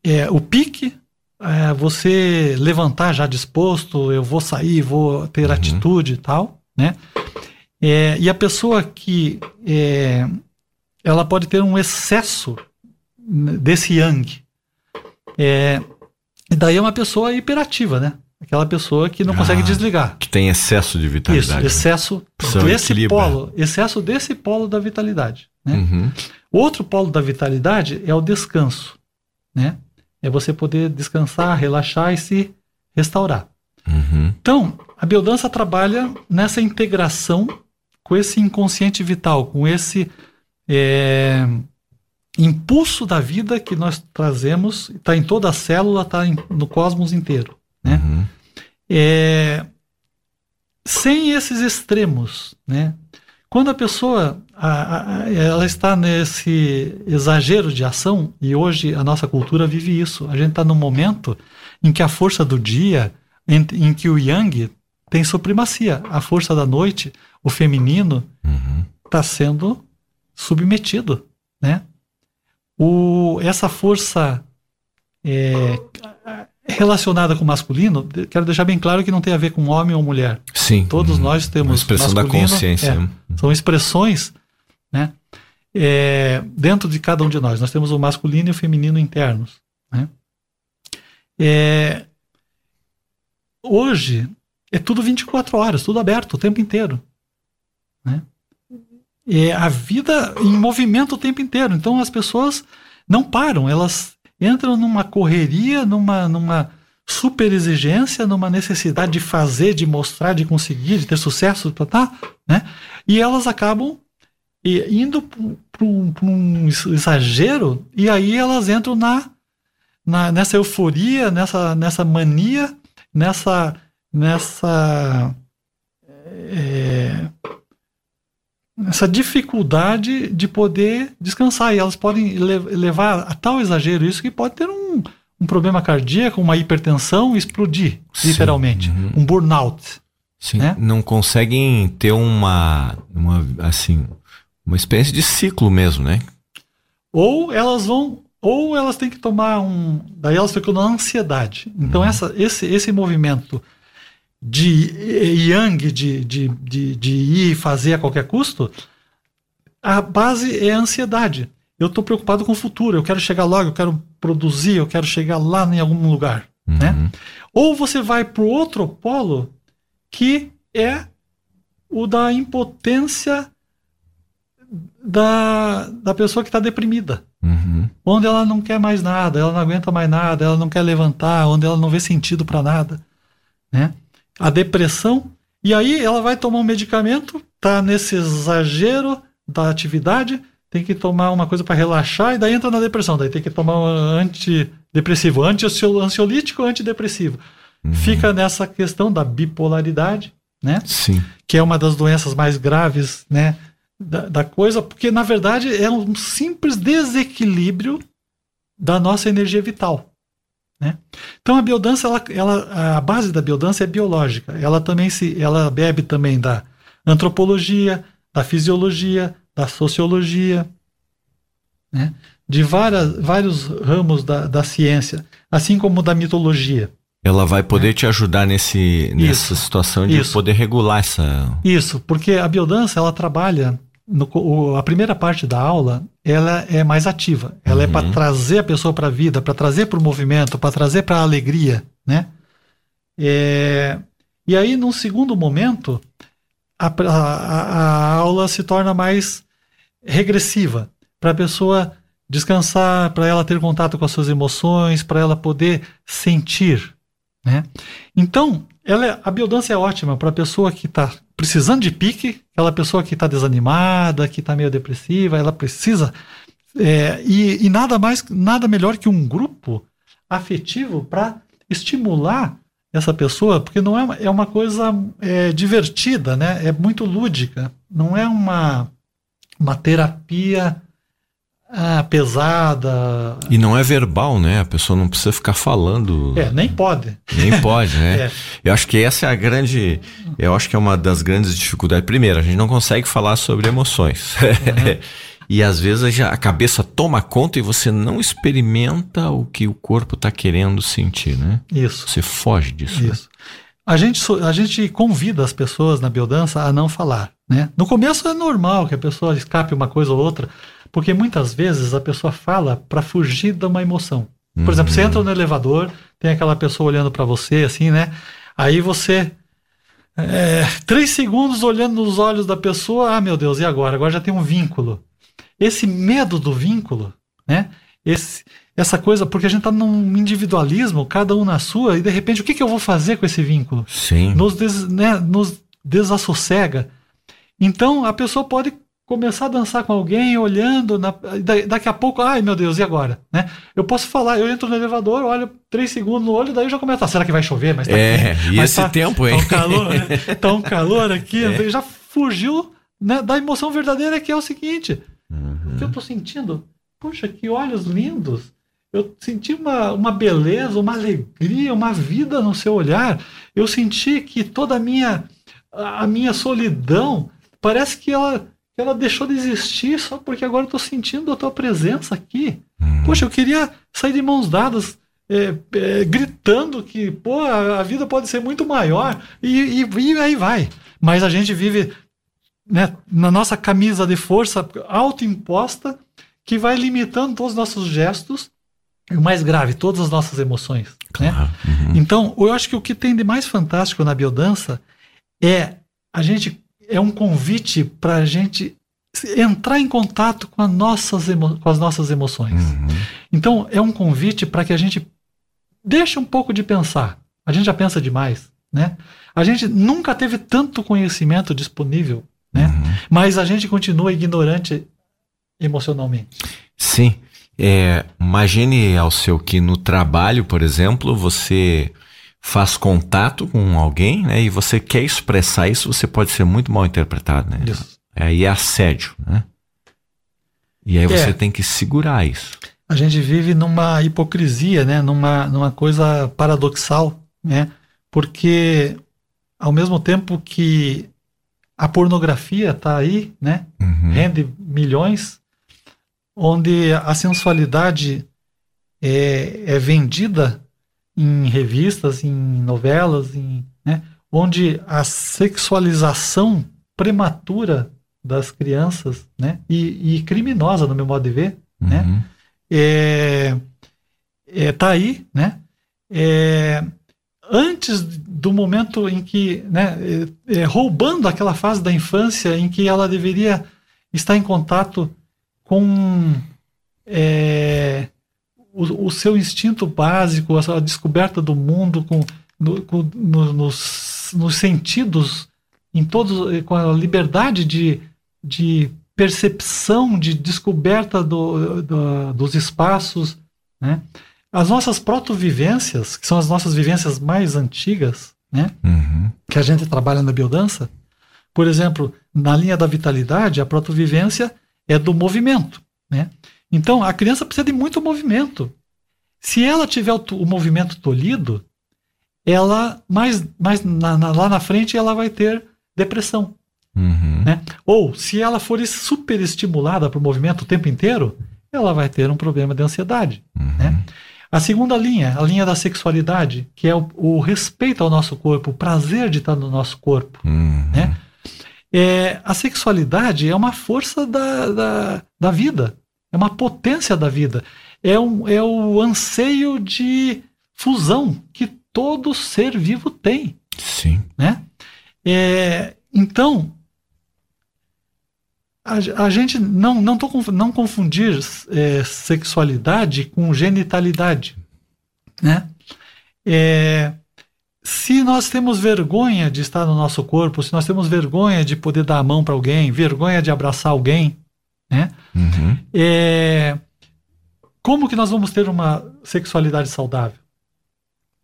é, o pique, é, você levantar já disposto, eu vou sair, vou ter uhum. atitude e tal, né? É, e a pessoa que é, ela pode ter um excesso desse yang. É, e daí é uma pessoa hiperativa, né? Aquela pessoa que não ah, consegue desligar. Que tem excesso de vitalidade. Isso, excesso né? desse polo. Excesso desse polo da vitalidade. Né? Uhum. Outro polo da vitalidade é o descanso. Né? É você poder descansar, relaxar e se restaurar. Uhum. Então, a biodança trabalha nessa integração com esse inconsciente vital, com esse é, impulso da vida que nós trazemos, está em toda a célula, está no cosmos inteiro. Né? Uhum. É, sem esses extremos, né? Quando a pessoa a, a, ela está nesse exagero de ação, e hoje a nossa cultura vive isso, a gente está num momento em que a força do dia, em, em, que o yang tem supremacia, a força da noite, o feminino, está uhum. sendo submetido, né? O, essa força é, relacionada com o masculino, quero deixar bem claro que não tem a ver com homem ou mulher. Sim. Todos uhum. nós temos. Uma expressão da consciência. É, são expressões, né? É, dentro de cada um de nós. Nós temos o masculino e o feminino internos. Né? É, hoje é tudo 24 horas, tudo aberto o tempo inteiro. Né? É a vida em movimento o tempo inteiro. Então as pessoas não param, elas entram numa correria, numa, numa super exigência, numa necessidade de fazer, de mostrar, de conseguir, de ter sucesso, tá, tá, né? E elas acabam indo para um, um, exagero e aí elas entram na, na, nessa euforia, nessa, nessa mania, nessa nessa é, essa dificuldade de poder descansar. E elas podem levar a tal exagero isso que pode ter um, um problema cardíaco, uma hipertensão explodir, Sim. literalmente. Uhum. Um burnout. Sim, né? não conseguem ter uma, uma, assim, uma espécie de ciclo mesmo, né? Ou elas vão, ou elas têm que tomar um, daí elas ficam na ansiedade. Então uhum. essa, esse, esse movimento de yang, de, de, de, de ir fazer a qualquer custo, a base é a ansiedade. Eu estou preocupado com o futuro, eu quero chegar logo, eu quero produzir, eu quero chegar lá em algum lugar. Uhum. Né? Ou você vai para o outro polo, que é o da impotência da, da pessoa que está deprimida. Uhum. Onde ela não quer mais nada, ela não aguenta mais nada, ela não quer levantar, onde ela não vê sentido para nada. Né? A depressão. E aí ela vai tomar um medicamento, tá nesse exagero da atividade, tem que tomar uma coisa para relaxar e daí entra na depressão. Daí tem que tomar um antidepressivo, anti-ansiolítico, antidepressivo. Uhum. Fica nessa questão da bipolaridade, né? Sim. Que é uma das doenças mais graves, né? Da, da coisa, porque na verdade é um simples desequilíbrio da nossa energia vital. Né? Então a biodança, ela, ela, a base da biodança é biológica. Ela também se, ela bebe também da antropologia, da fisiologia, da sociologia, né? de várias, vários ramos da, da ciência, assim como da mitologia. Ela vai poder é. te ajudar nesse, nessa Isso. situação de Isso. poder regular essa. Isso, porque a biodança ela trabalha. No, o, a primeira parte da aula ela é mais ativa. Ela é uhum. é para trazer a pessoa para a vida, para trazer para o movimento, para trazer para a alegria, né? É, e aí, num segundo momento, a, a, a aula se torna mais regressiva para a pessoa descansar, para ela ter contato com as suas emoções, para ela poder sentir. Né? Então, ela é, a biodança é ótima para a pessoa que está precisando de pique, aquela pessoa que está desanimada, que está meio depressiva, ela precisa. É, e, e, nada mais, nada melhor que um grupo afetivo para estimular essa pessoa, porque não é, é uma coisa é, divertida, né? É muito lúdica. Não é uma, uma terapia ah, pesada. E não é verbal, né? A pessoa não precisa ficar falando. É, nem pode. Nem pode, né? é. Eu acho que essa é a grande. Eu acho que é uma das grandes dificuldades. Primeiro, a gente não consegue falar sobre emoções. Uhum. e às vezes a cabeça toma conta e você não experimenta o que o corpo está querendo sentir, né? Isso. Você foge disso. Isso. Né? A gente, a gente convida as pessoas na biodança a não falar. Né? No começo é normal que a pessoa escape uma coisa ou outra, porque muitas vezes a pessoa fala para fugir de uma emoção. Por uhum. exemplo, você entra no elevador, tem aquela pessoa olhando para você, assim, né? Aí você. É, três segundos olhando nos olhos da pessoa, ah, meu Deus, e agora? Agora já tem um vínculo. Esse medo do vínculo, né? Esse, essa coisa, porque a gente está num individualismo, cada um na sua, e de repente, o que, que eu vou fazer com esse vínculo? Sim. Nos, des, né, nos desassossega. Então, a pessoa pode começar a dançar com alguém, olhando, na, daqui a pouco, ai meu Deus, e agora? Né? Eu posso falar, eu entro no elevador, olho três segundos no olho, daí já começa, ah, será que vai chover? Mas tá, é, e mas esse tá, tempo, hein? Tá um calor, né? tá um calor aqui, é. já fugiu né, da emoção verdadeira que é o seguinte, uhum. o que eu tô sentindo? Puxa, que olhos lindos! Eu senti uma, uma beleza, uma alegria, uma vida no seu olhar. Eu senti que toda a minha, a minha solidão parece que ela ela deixou de existir só porque agora eu tô sentindo a tua presença aqui. Uhum. Poxa, eu queria sair de mãos dadas, é, é, gritando que, pô, a, a, vida pode ser muito maior, e, e, e, aí vai. Mas a gente vive né, na nossa camisa de força autoimposta que vai limitando todos os nossos gestos e o mais grave, todas as nossas emoções. Né? Claro. Né? Uhum. Então, eu acho que o que tem de mais fantástico na biodança é a gente é um convite para a gente entrar em contato com, nossas com as nossas emoções. Uhum. Então, é um convite para que a gente deixe um pouco de pensar. A gente já pensa demais, né? A gente nunca teve tanto conhecimento disponível, né? Uhum. Mas a gente continua ignorante emocionalmente. Sim. É, imagine ao seu que no trabalho, por exemplo, você faz contato com alguém, né? E você quer expressar isso, você pode ser muito mal interpretado, né? Isso. Aí é assédio, né? E aí é. você tem que segurar isso. A gente vive numa hipocrisia, né? Numa, numa coisa paradoxal, né? Porque ao mesmo tempo que a pornografia está aí, né? Uhum. Rende milhões, onde a sensualidade é, é vendida em revistas, em novelas, em, né, onde a sexualização prematura das crianças, né, e, e criminosa no meu modo de ver, né, uhum. né, é, é, tá aí, né, é, antes do momento em que, né, é, é, roubando aquela fase da infância em que ela deveria está em contato com é, o, o, seu instinto básico, a sua descoberta do mundo, com, no, com no, nos, nos sentidos, em todos, com a liberdade de, de percepção, de descoberta do, do, dos espaços. Né? As nossas protovivências, que são as nossas vivências mais antigas, né? Uhum. que a gente trabalha na biodança, por exemplo, na linha da vitalidade, a protovivência é do movimento. Né? Então, a criança precisa de muito movimento. Se ela tiver o, o movimento tolhido, ela mais, mais na, na, lá na frente ela vai ter depressão. Uhum. Né? Ou se ela for super estimulada para o movimento o tempo inteiro, ela vai ter um problema de ansiedade. Uhum. Né? A segunda linha, a linha da sexualidade, que é o, o, respeito ao nosso corpo, o prazer de estar no nosso corpo. Uhum. Né? É, a sexualidade é uma força da, da, da vida, é uma potência da vida, é, um, é o anseio de fusão que todo ser vivo tem. Sim. Né? É, então, a, a, gente não, não, tô, não confundir é, sexualidade com genitalidade. Né? É, se nós temos vergonha de estar no nosso corpo, se nós temos vergonha de poder dar a mão para alguém, vergonha de abraçar alguém, né? Uhum. É, como que nós vamos ter uma sexualidade saudável?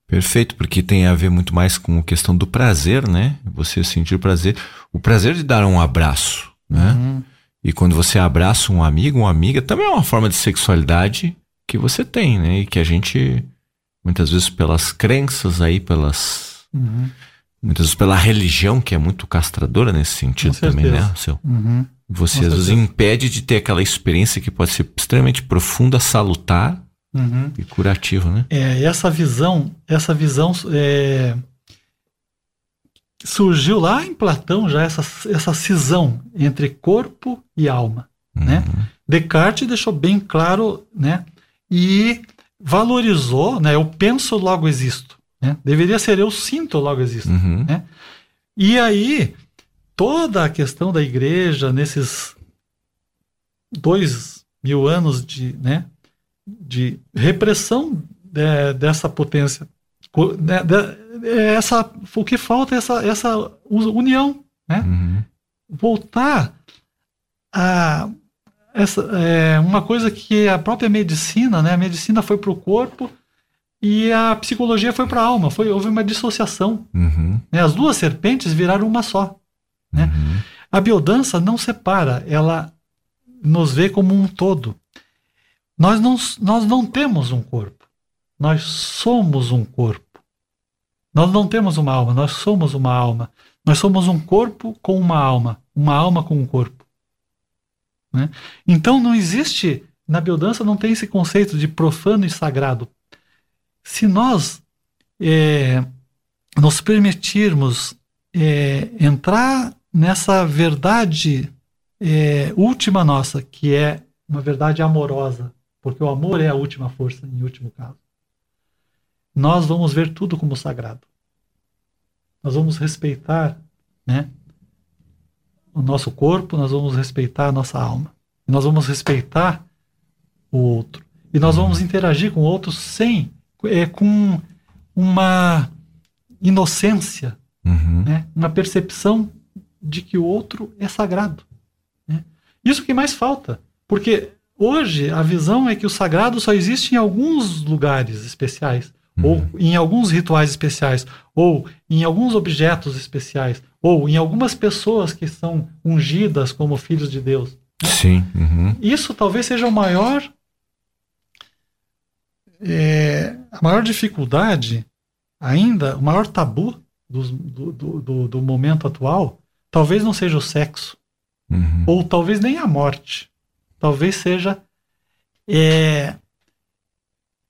Perfeito, porque tem a ver muito mais com a questão do prazer, né? Você sentir prazer, o prazer de dar um abraço, né? Uhum. E quando você abraça um amigo, uma amiga, também é uma forma de sexualidade que você tem, né? E que a gente muitas vezes pelas crenças aí, pelas. Uhum. Muitas vezes pela religião, que é muito castradora nesse sentido também, né? Seu, uhum. Você às vezes impede de ter aquela experiência que pode ser extremamente profunda, salutar uhum. e curativa, né? É, essa visão, essa visão é, surgiu lá em Platão já essa, essa cisão entre corpo e alma, né? uhum. né? Descartes deixou bem claro, né? E valorizou, né? Eu penso, logo existo. Né? Deveria ser eu sinto, logo existo. Uhum. Né? E aí, toda a questão da igreja nesses dois mil anos de, né, de repressão de, dessa potência, né, de, essa, o que falta é essa, essa união, né? Uhum. Voltar a essa é uma coisa que a própria medicina, né? A medicina foi para o corpo e a psicologia foi para a alma. Foi houve uma dissociação. Uhum. Né? As duas serpentes viraram uma só. Né? Uhum. A biodança não separa, ela nos vê como um todo. Nós não, nós não temos um corpo. Nós somos um corpo. Nós não temos uma alma, nós somos uma alma. Nós somos um corpo com uma alma, uma alma com um corpo. Né? Então não existe, na biodança não tem esse conceito de profano e sagrado. Se nós é, nos permitirmos é, entrar nessa verdade é, última nossa, que é uma verdade amorosa, porque o amor é a última força, em último caso, nós vamos ver tudo como sagrado. Nós vamos respeitar né, o nosso corpo, nós vamos respeitar a nossa alma. Nós vamos respeitar o outro. E nós vamos interagir com o outro sem, é, com uma inocência, uhum. né? uma percepção de que o outro é sagrado. Né? Isso que mais falta. Porque hoje a visão é que o sagrado só existe em alguns lugares especiais, uhum. ou em alguns rituais especiais, ou em alguns objetos especiais, ou em algumas pessoas que são ungidas como filhos de Deus. Né? Sim. Uhum. Isso talvez seja o maior. É, a maior dificuldade, ainda, o maior tabu do, do, do, do momento atual, talvez não seja o sexo, uhum. ou talvez nem a morte. Talvez seja é,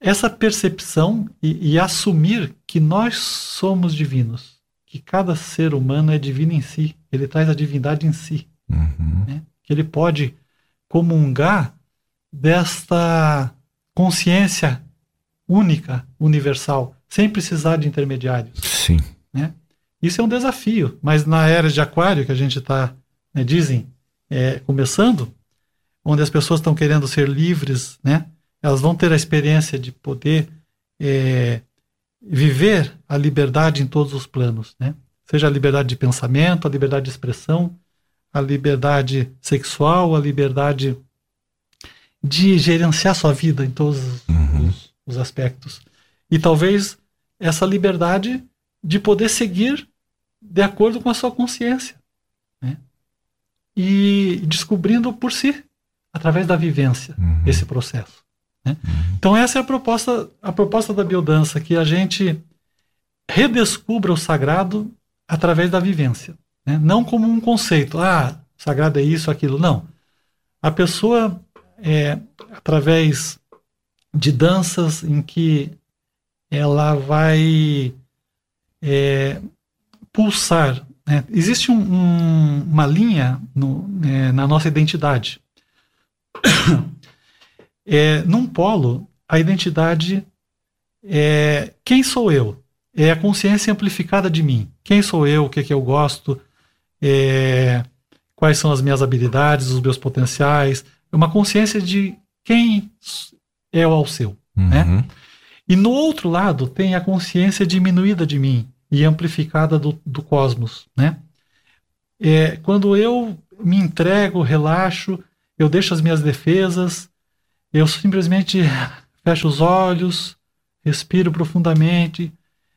essa percepção e, e assumir que nós somos divinos que cada ser humano é divino em si, ele traz a divindade em si. Uhum. Né? Que ele pode comungar desta consciência única, universal, sem precisar de intermediários. Sim. Né? Isso é um desafio, mas na era de Aquário que a gente está, né, dizem é, começando, onde as pessoas estão querendo ser livres, né? Elas vão ter a experiência de poder é, viver a liberdade em todos os planos, né? Seja a liberdade de pensamento, a liberdade de expressão, a liberdade sexual, a liberdade de gerenciar sua vida em todos uhum. os, os aspectos. E talvez essa liberdade de poder seguir de acordo com a sua consciência. Né? E descobrindo por si, através da vivência, uhum. esse processo. Né? Uhum. Então essa é a proposta, a proposta da biodança, que a gente redescubra o sagrado através da vivência. Né? Não como um conceito, ah, sagrado é isso, aquilo. Não. A pessoa, é, através de danças em que ela vai é, pulsar. Né? Existe um, um, uma linha no, é, na nossa identidade. É, num polo, a identidade é quem sou eu? É a consciência amplificada de mim. Quem sou eu? O que, é que eu gosto? É, quais são as minhas habilidades, os meus potenciais? É uma consciência de quem é o seu. Né? Uhum. Né? E no outro lado tem a consciência diminuída de mim e amplificada do, do cosmos, né? É, quando eu me entrego, relaxo, eu deixo as minhas defesas, eu simplesmente fecho os olhos, respiro profundamente,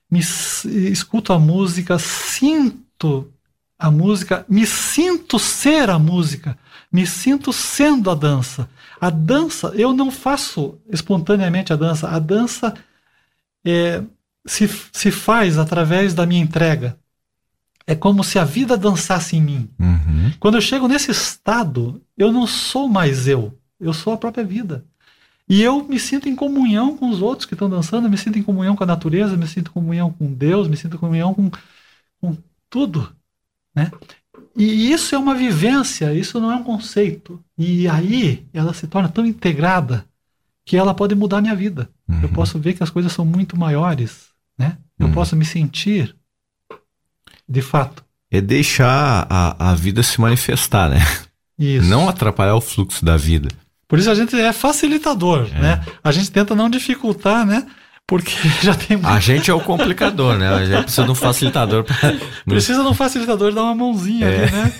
me escuto a música, sinto a música, me sinto ser a música, me sinto sendo a dança. A dança, eu não faço espontaneamente a dança, a dança é, se, se faz através da minha entrega. É como se a vida dançasse em mim. Uhum. Quando eu chego nesse estado, eu não sou mais eu, eu sou a própria vida. E eu me sinto em comunhão com os outros que estão dançando, me sinto em comunhão com a natureza, me sinto em comunhão com Deus, me sinto em comunhão com, com tudo. Né? E isso é uma vivência, isso não é um conceito. E aí ela se torna tão integrada que ela pode mudar a minha vida. Uhum. Eu posso ver que as coisas são muito maiores, né? Eu uhum. posso me sentir, de fato. É deixar a, a vida se manifestar, né? Isso. Não atrapalhar o fluxo da vida. Por isso a gente é facilitador, é. né? A gente tenta não dificultar, né? Porque já tem muito... A gente é o complicador, né? A gente precisa de um facilitador. Pra... Precisa de um facilitador dar uma mãozinha é. ali, né?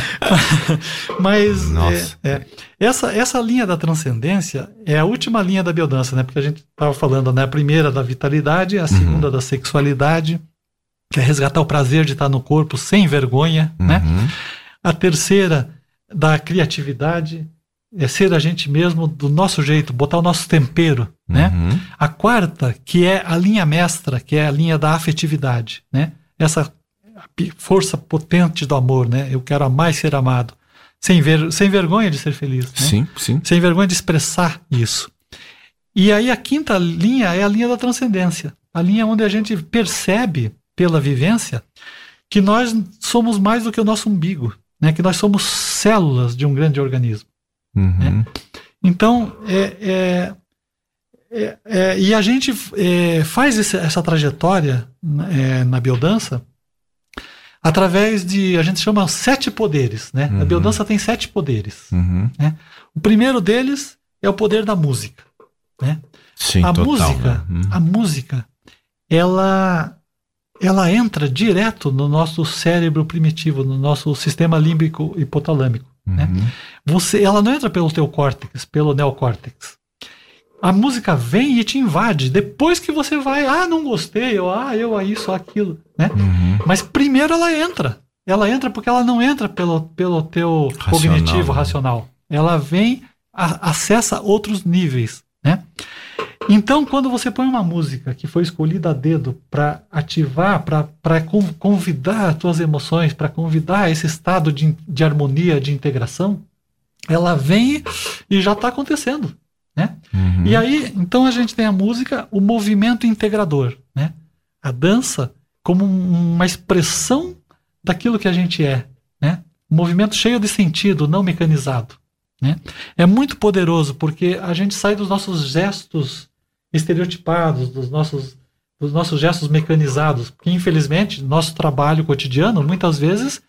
Mas é, é, essa, essa linha da transcendência é a última linha da biodança, né? Porque a gente estava falando, né? A primeira da vitalidade, a segunda uhum. da sexualidade, que é resgatar o prazer de estar no corpo sem vergonha, né? uhum. né? A terceira da criatividade, é ser a gente mesmo do nosso jeito, botar o nosso tempero, né? Uhum. A quarta, que é a linha mestra, que é a linha da afetividade, né? Essa força potente do amor, né? Eu quero amar e ser amado, sem, ver, sem vergonha de ser feliz, né? Sim, sim. Sem vergonha de expressar isso. E aí a quinta linha é a linha da transcendência, a linha onde a gente percebe pela vivência que nós somos mais do que o nosso umbigo, né? Que nós somos células de um grande organismo. Uhum. Né? Então, é, é, é, é, e a gente é, faz esse, essa trajetória né, é, na biodança através de, a gente chama sete poderes. Né? Uhum. A biodança tem sete poderes. Uhum. Né? O primeiro deles é o poder da música. Né? Sim, a total, música, né? a música, ela ela entra direto no nosso cérebro primitivo, no nosso sistema límbico hipotalâmico. Né? Uhum. Né? Você, ela não entra pelo teu córtex, pelo neocórtex. A música vem e te invade. Depois que você vai, ah, não gostei, ou ah, eu aí só aquilo, né? Uhum. Mas primeiro ela entra. Ela entra porque ela não entra pelo, pelo teu racional, cognitivo, né? racional. Ela vem, a, acessa outros níveis, né? Então, quando você põe uma música que foi escolhida a dedo para ativar, para convidar as tuas emoções, para convidar esse estado de, de harmonia, de integração, ela vem e já está acontecendo. Né? Uhum. E aí, então a gente tem a música, o movimento integrador, né? A dança como uma expressão daquilo que a gente é, né? Um movimento cheio de sentido, não mecanizado, né? É muito poderoso porque a gente sai dos nossos gestos estereotipados, dos nossos, dos nossos gestos mecanizados, porque infelizmente nosso trabalho cotidiano muitas vezes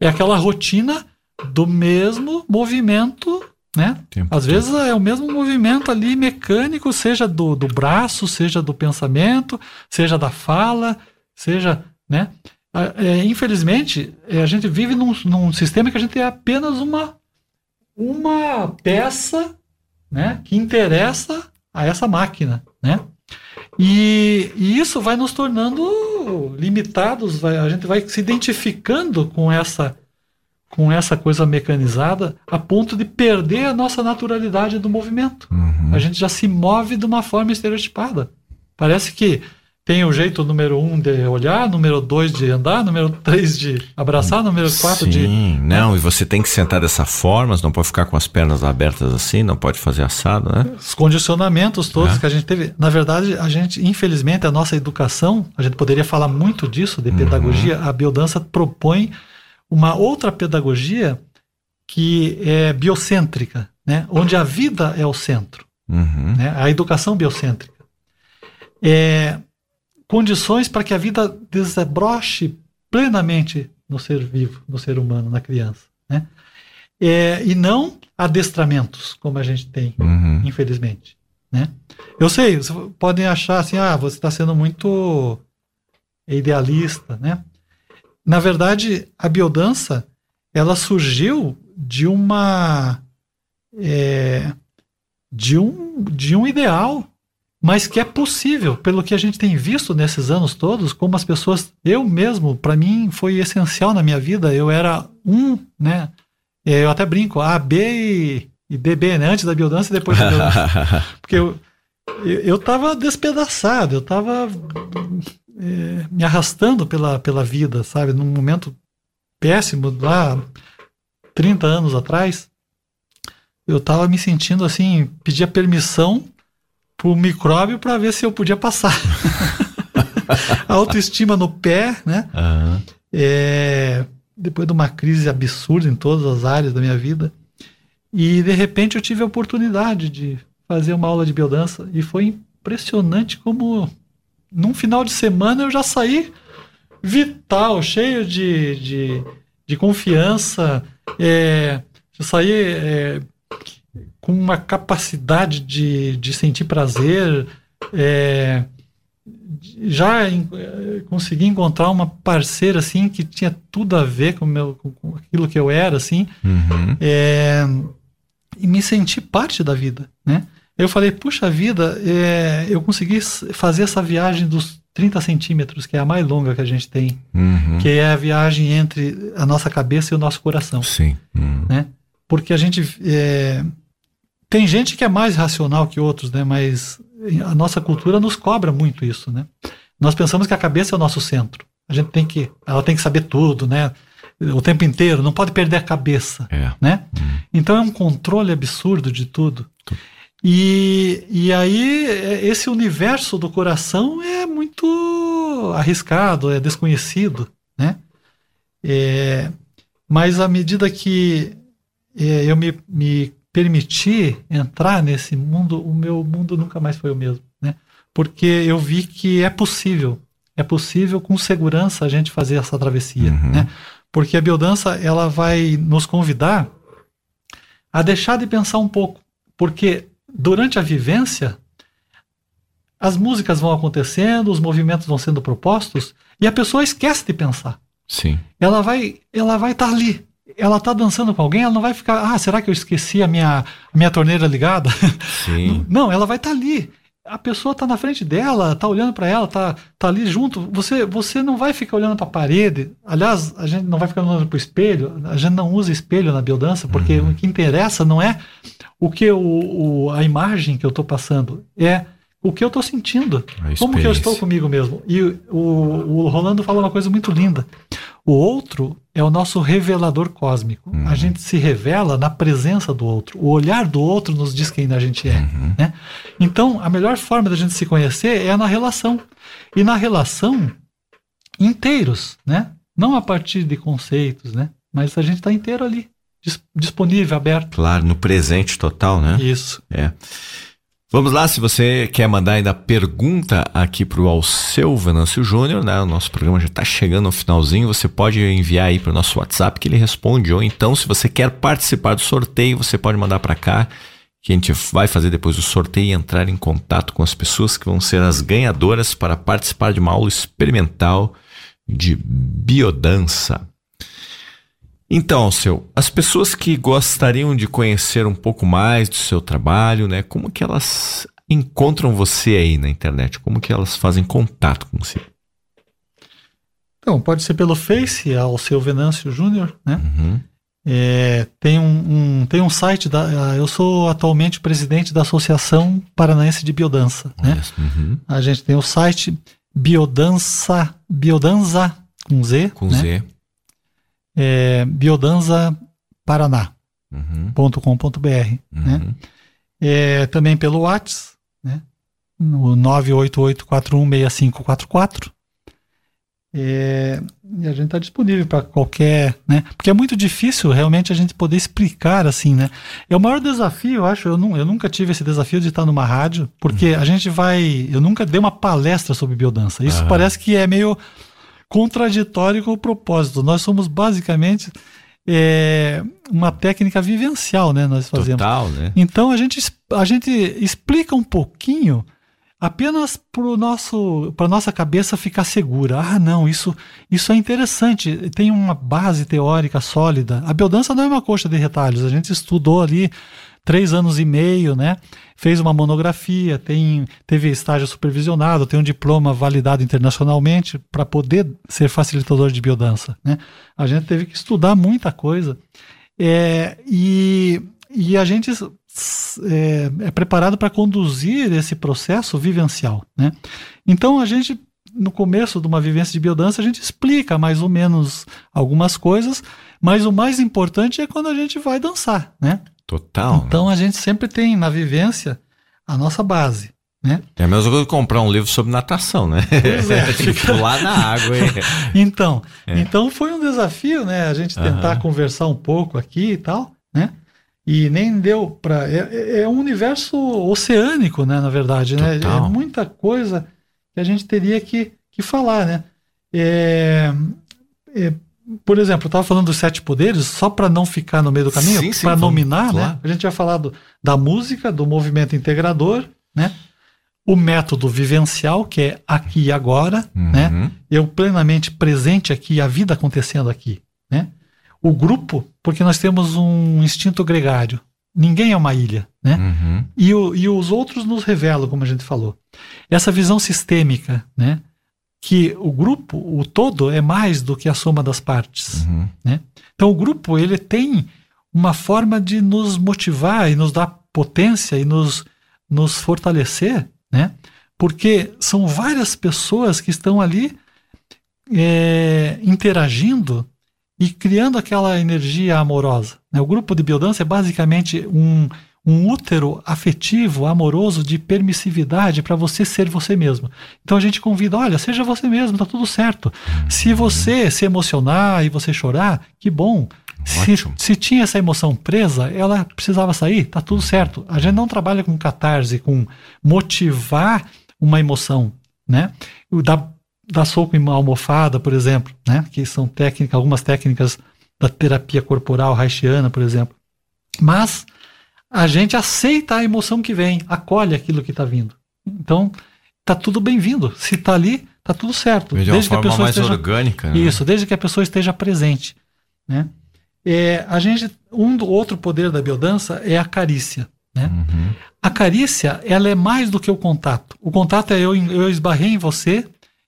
é aquela rotina do mesmo movimento, né? Tempo Às vezes é o mesmo movimento ali mecânico, seja do, do braço, seja do pensamento, seja da fala, seja, né? Ah, é, infelizmente, é, a gente vive num, num sistema que a gente é apenas uma, uma peça, né? Que interessa a essa máquina, né? E, e isso vai nos tornando limitados, vai- a gente vai se identificando com essa com essa coisa mecanizada a ponto de perder a nossa naturalidade do movimento. Uhum. A gente já se move de uma forma estereotipada. Parece que tem o jeito número um de olhar, número dois de andar, número três de abraçar, número quatro Sim, de. não, e você tem que sentar dessa forma, você não pode ficar com as pernas abertas assim, não pode fazer assado, né? Os condicionamentos todos É. que a gente teve. Na verdade, a gente, infelizmente, a nossa educação, a gente poderia falar muito disso, de pedagogia. A biodança propõe uma outra pedagogia que é biocêntrica, né? onde a vida é o centro, Uhum. né? a educação biocêntrica. É, condições para que a vida desabroche plenamente no ser vivo, no ser humano, na criança. Né? É, e não adestramentos, como a gente tem Uhum. infelizmente, né? Eu sei, vocês podem achar assim, ah, você está sendo muito idealista, né? Na verdade, a biodança, ela surgiu de uma é, de um de um ideal, mas que é possível, pelo que a gente tem visto nesses anos todos, como as pessoas, eu mesmo, para mim foi essencial na minha vida, eu era um, né? É, Eu até brinco, A, B e, e DB, né? Antes da biodança e depois da biodança. Porque eu, eu, eu tava despedaçado, eu tava é, me arrastando pela, pela vida, sabe? Num momento péssimo, lá 30 anos atrás, eu tava me sentindo assim, pedia permissão pro micróbio para ver se eu podia passar. Autoestima no pé, né? Aham. É, depois de uma crise absurda em todas as áreas da minha vida. E de repente eu tive a oportunidade de fazer uma aula de biodança e foi impressionante como num final de semana eu já saí vital, cheio de, de, de confiança, é, eu saí é, com uma capacidade de, de sentir prazer, é, já em- consegui encontrar uma parceira assim que tinha tudo a ver com, meu, com, aquilo que eu era assim Uhum. é, e me senti parte da vida né eu falei puxa vida é, eu consegui fazer essa viagem dos 30 centímetros que é a mais longa que a gente tem Uhum. que é a viagem entre a nossa cabeça e o nosso coração Sim. Uhum. né? Porque a gente é, tem gente que é mais racional que outros, né? Mas a nossa cultura nos cobra muito isso, né? Nós pensamos que a cabeça é o nosso centro. A gente tem que, ela tem que saber tudo, né? O tempo inteiro, não pode perder a cabeça, É. né? Uhum. Então é um controle absurdo de tudo. E, e aí esse universo do coração é muito arriscado, é desconhecido, né? É, mas à medida que é, eu me, me permiti entrar nesse mundo, o meu mundo nunca mais foi o mesmo, né? Porque eu vi que é possível, é possível com segurança a gente fazer essa travessia, Uhum. né? Porque a biodança ela vai nos convidar a deixar de pensar um pouco, porque durante a vivência as músicas vão acontecendo, os movimentos vão sendo propostos e a pessoa esquece de pensar Sim. ela vai ela vai estar ali. Ela está dançando com alguém, ela não vai ficar, ah, será que eu esqueci a minha, a minha torneira ligada? Sim. Não, ela vai estar ali. A pessoa está na frente dela, está olhando para ela, está tá ali junto. Você, você não vai ficar olhando para a parede. Aliás, a gente não vai ficar olhando para o espelho. A gente não usa espelho na biodança, porque o que interessa não é o que o, o- a imagem que eu estou passando, é o que eu estou sentindo. Como que eu estou comigo mesmo? E o, o Rolando falou uma coisa muito linda. O outro é o nosso revelador cósmico. Uhum. A gente se revela na presença do outro. O olhar do outro nos diz quem a gente é. Uhum. Né? Então, a melhor forma da gente se conhecer é na relação. E na relação, inteiros, né? Não a partir de conceitos, né? Mas a gente está inteiro ali, dis- disponível, aberto. Claro, no presente total, né? Isso. É. Vamos lá, se você quer mandar ainda pergunta aqui para o Alceu Venâncio Júnior, né? O nosso programa já está chegando no finalzinho, você pode enviar aí para o nosso WhatsApp que ele responde, ou então se você quer participar do sorteio, você pode mandar para cá, que a gente vai fazer depois do sorteio e entrar em contato com as pessoas que vão ser as ganhadoras para participar de uma aula experimental de biodança. Então, seu, as pessoas que gostariam de conhecer um pouco mais do seu trabalho, né? Como que elas encontram você aí na internet? Como que elas fazem contato com você? Então, pode ser pelo Face, ao seu Venâncio Júnior, né? Uhum. É, tem, um, um, tem um site, da, eu sou atualmente presidente da Associação Paranaense de Biodança, né? Uhum. A gente tem o site Biodança, Biodanza com Z, com né? Z é, biodanzaparaná.com.br. Uhum. Né? Uhum. É, também pelo WhatsApp, né? no 988416544. É, e a gente está disponível para qualquer, né? Porque é muito difícil realmente a gente poder explicar assim, né? É o maior desafio, eu acho. Eu, não, eu nunca tive esse desafio de estar numa rádio, porque uhum. a gente vai. Eu nunca dei uma palestra sobre biodança. Isso parece que é meio contraditório com o propósito. Nós somos basicamente é, uma técnica vivencial, né? Nós fazemos. Total, né? Então a gente, a gente explica um pouquinho apenas para nosso para nossa cabeça ficar segura. Ah, não, isso isso é interessante. Tem uma base teórica sólida. A biodança não é uma coxa de retalhos. A gente estudou ali três anos e meio, né? Fez uma monografia, tem, teve estágio supervisionado, tem um diploma validado internacionalmente para poder ser facilitador de biodança, né? A gente teve que estudar muita coisa é, e, e a gente é, é preparado para conduzir esse processo vivencial, né? Então a gente no começo de uma vivência de biodança, a gente explica mais ou menos algumas coisas, mas o mais importante é quando a gente vai dançar, né? Total. Né? Então né? a gente sempre tem na vivência a nossa base. Né? É a mesma coisa que comprar um livro sobre natação, né? Pois é, fica lá na água. então, é. então foi um desafio, né? A gente tentar uhum. conversar um pouco aqui e tal, né? E nem deu para é, é, é, um universo oceânico, né? Na verdade, né? É muita coisa que a gente teria que, que falar, né? É, é, por exemplo, eu estava falando dos sete poderes, só para não ficar no meio do caminho, para nominar, claro. né? A gente tinha falado da música, do movimento integrador, né? O método vivencial, que é aqui e agora, uhum. né? Eu plenamente presente aqui, a vida acontecendo aqui, né? O grupo, porque nós temos um instinto gregário. Ninguém é uma ilha, né? Uhum. E, o, e os outros nos revelam, como a gente falou. Essa visão sistêmica, né? Que o grupo, o todo, é mais do que a soma das partes. Uhum. Né? Então o grupo ele tem uma forma de nos motivar e nos dar potência e nos, nos fortalecer, né? porque são várias pessoas que estão ali é, interagindo e criando aquela energia amorosa. Né? O grupo de biodança é basicamente um, um útero afetivo, amoroso, de permissividade para você ser você mesmo. Então a gente convida, olha, seja você mesmo, tá tudo certo. Se você se emocionar e você chorar, que bom. Se, se, tinha essa emoção presa, ela precisava sair, tá tudo certo. A gente não trabalha com catarse, com motivar uma emoção, né? Da, da soco em almofada, por exemplo, né? Que são técnicas, algumas técnicas da terapia corporal haitiana, por exemplo. Mas a gente aceita a emoção que vem, acolhe aquilo que está vindo. Então, tá tudo bem-vindo. Se está ali, tá tudo certo. De desde que a pessoa mais esteja, orgânica. Né? Isso, desde que a pessoa esteja presente. Né? É, a gente, um do outro poder da biodança é a carícia. Né? Uhum. A carícia, ela é mais do que o contato. O contato é eu, eu esbarrei em você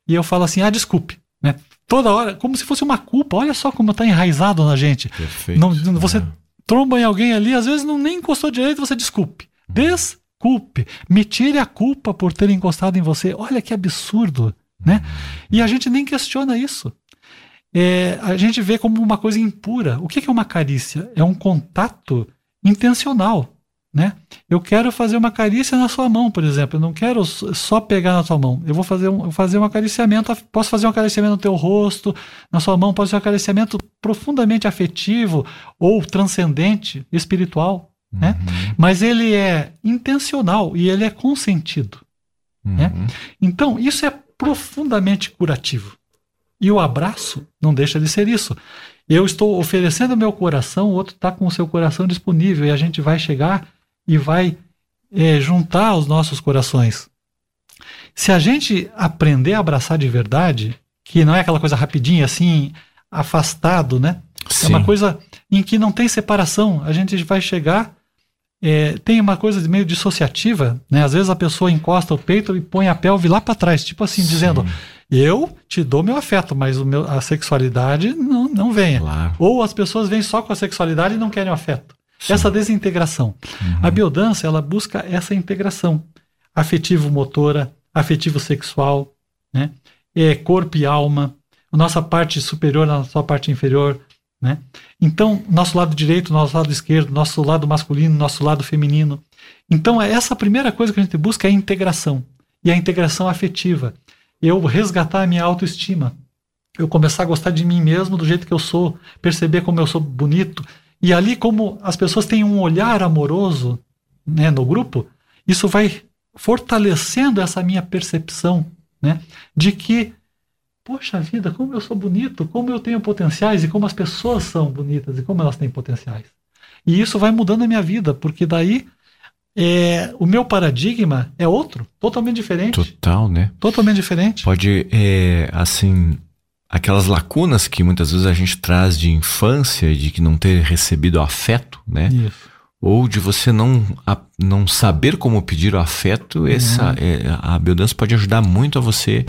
e eu falo assim, ah, desculpe. Né? Toda hora, como se fosse uma culpa. Olha só como está enraizado na gente. Perfeito. Não, você tromba em alguém ali, às vezes não nem encostou direito, você desculpe. Desculpe. Me tire a culpa por ter encostado em você. Olha que absurdo, né? E a gente nem questiona isso. É, a gente vê como uma coisa impura. O que é uma carícia? É um contato intencional. Né? Eu quero fazer uma carícia na sua mão, por exemplo. Eu não quero só pegar na sua mão. Eu vou fazer um, fazer um acariciamento. Posso fazer um acariciamento no teu rosto, na sua mão. Pode ser um acariciamento profundamente afetivo ou transcendente, espiritual. né? Mas ele é intencional e ele é consentido. Né? Uhum. Então, isso é profundamente curativo. E o abraço não deixa de ser isso. Eu estou oferecendo meu coração, o outro está com o seu coração disponível e a gente vai chegar e vai é, juntar os nossos corações. Se a gente aprender a abraçar de verdade, que não é aquela coisa rapidinha assim, afastado, né? É uma Sim. coisa em que não tem separação. A gente vai chegar. é, tem uma coisa meio dissociativa, né? Às vezes a pessoa encosta o peito e põe a pelve lá para trás, tipo assim, dizendo: Eu te dou meu afeto, mas o meu, a sexualidade não, não venha. Claro. Ou as pessoas vêm só com a sexualidade e não querem o afeto. Sim. Essa desintegração. Uhum. A biodança, ela busca essa integração afetivo-motora, afetivo-sexual, né? É, corpo e alma, nossa parte superior, a nossa parte inferior, né? Então, nosso lado direito, nosso lado esquerdo, nosso lado masculino, nosso lado feminino. Então, é essa a primeira coisa que a gente busca é a integração. E a integração afetiva. Eu resgatar a minha autoestima. Eu começar a gostar de mim mesmo do jeito que eu sou, perceber como eu sou bonito. E ali, como as pessoas têm um olhar amoroso né, no grupo, isso vai fortalecendo essa minha percepção né, de que, poxa vida, como eu sou bonito, como eu tenho potenciais e como as pessoas são bonitas e como elas têm potenciais. E isso vai mudando a minha vida, porque daí é, o meu paradigma é outro, totalmente diferente. Total, né? Totalmente diferente. Pode, é, assim, aquelas lacunas que muitas vezes a gente traz de infância, de que não ter recebido afeto, né? Isso. Ou de você não, a- não saber como pedir o afeto, essa, é, a biodança pode ajudar muito a você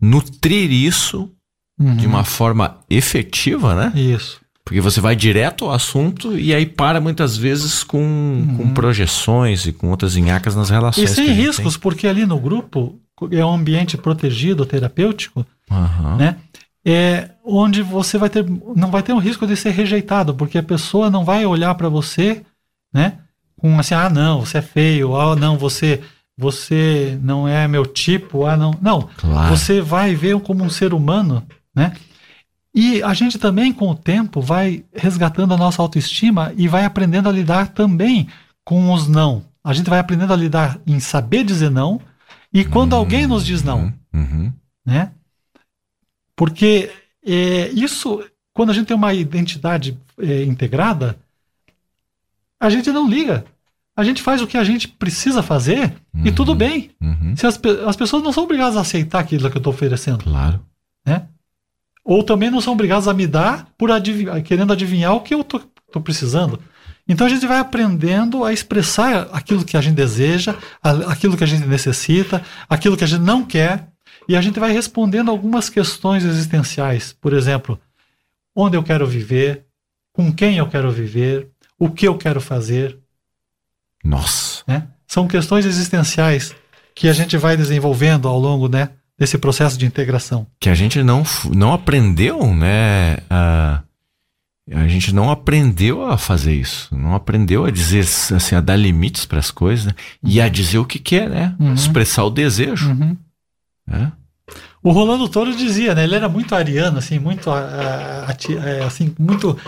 nutrir isso Uhum. de uma forma efetiva, né? Isso. Porque você vai direto ao assunto e aí para muitas vezes com, com projeções e com outras enhacas nas relações. Uhum. E sem riscos, porque ali no grupo é um ambiente protegido, terapêutico. Aham. né? É onde você vai ter, não vai ter um risco de ser rejeitado, porque a pessoa não vai olhar para você, né? Com assim, ah, não, você é feio, ah, não, você, você não é meu tipo, ah, não, não. Claro. Você vai ver como um ser humano, né? E a gente também, com o tempo, vai resgatando a nossa autoestima e vai aprendendo a lidar também com os não. A gente vai aprendendo a lidar em saber dizer não e quando alguém nos diz não, Uhum. né? Porque é, isso, quando a gente tem uma identidade é, integrada, a gente não liga. A gente faz o que a gente precisa fazer e Uhum. tudo bem. Uhum. Se as, as pessoas não são obrigadas a aceitar aquilo que eu estou oferecendo, Claro. né? Ou também não são obrigadas a me dar por adiv- querendo adivinhar o que eu estou precisando. Então a gente vai aprendendo a expressar aquilo que a gente deseja, aquilo que a gente necessita, aquilo que a gente não quer, e a gente vai respondendo algumas questões existenciais. Por exemplo, onde eu quero viver, com quem eu quero viver, o que eu quero fazer, Nossa. né? São questões existenciais que a gente vai desenvolvendo ao longo né, desse processo de integração. Que a gente não, não aprendeu, né? A, a gente não aprendeu a fazer isso. Não aprendeu a dizer, assim, a dar limites para as coisas né? e a dizer o que quer, né? Uhum. Expressar o desejo. Né? O Rolando Toro dizia, né? Ele era muito ariano, assim, muito ah, ati- é, assim, muito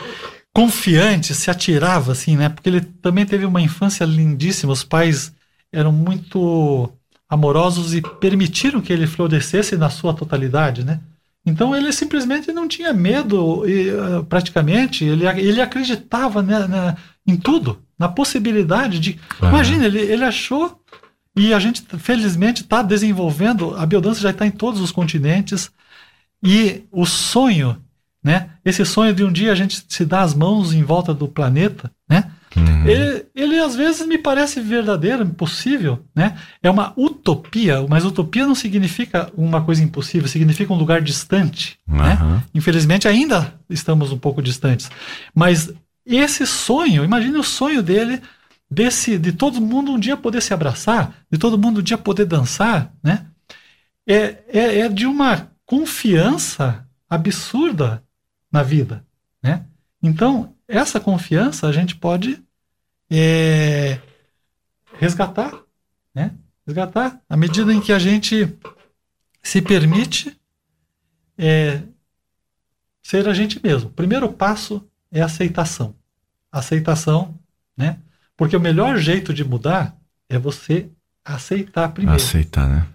confiante, se atirava, assim, né? Porque ele também teve uma infância lindíssima. Os pais eram muito amorosos e permitiram que ele florescesse na sua totalidade, né? Então ele simplesmente não tinha medo, e, praticamente. Ele, ele acreditava né, na- em tudo, na possibilidade de. Aham. Imagina, ele, ele achou e a gente, felizmente, está desenvolvendo. A biodança já está em todos os continentes. E o sonho, né? Esse sonho de um dia a gente se dar as mãos em volta do planeta, né? Uhum. Ele, ele às vezes me parece verdadeiro, impossível, né? É uma utopia, mas utopia não significa uma coisa impossível, significa um lugar distante, né? Aham. Infelizmente ainda estamos um pouco distantes. Mas esse sonho, imagine o sonho dele desse de todo mundo um dia poder se abraçar, de todo mundo um dia poder dançar, né? É, é, é de uma confiança absurda na vida, né? Então essa confiança a gente pode é, resgatar, né? Resgatar à medida em que a gente se permite é, ser a gente mesmo. O primeiro passo é aceitação. Aceitação, né? Porque o melhor jeito de mudar é você aceitar primeiro. Aceitar, né?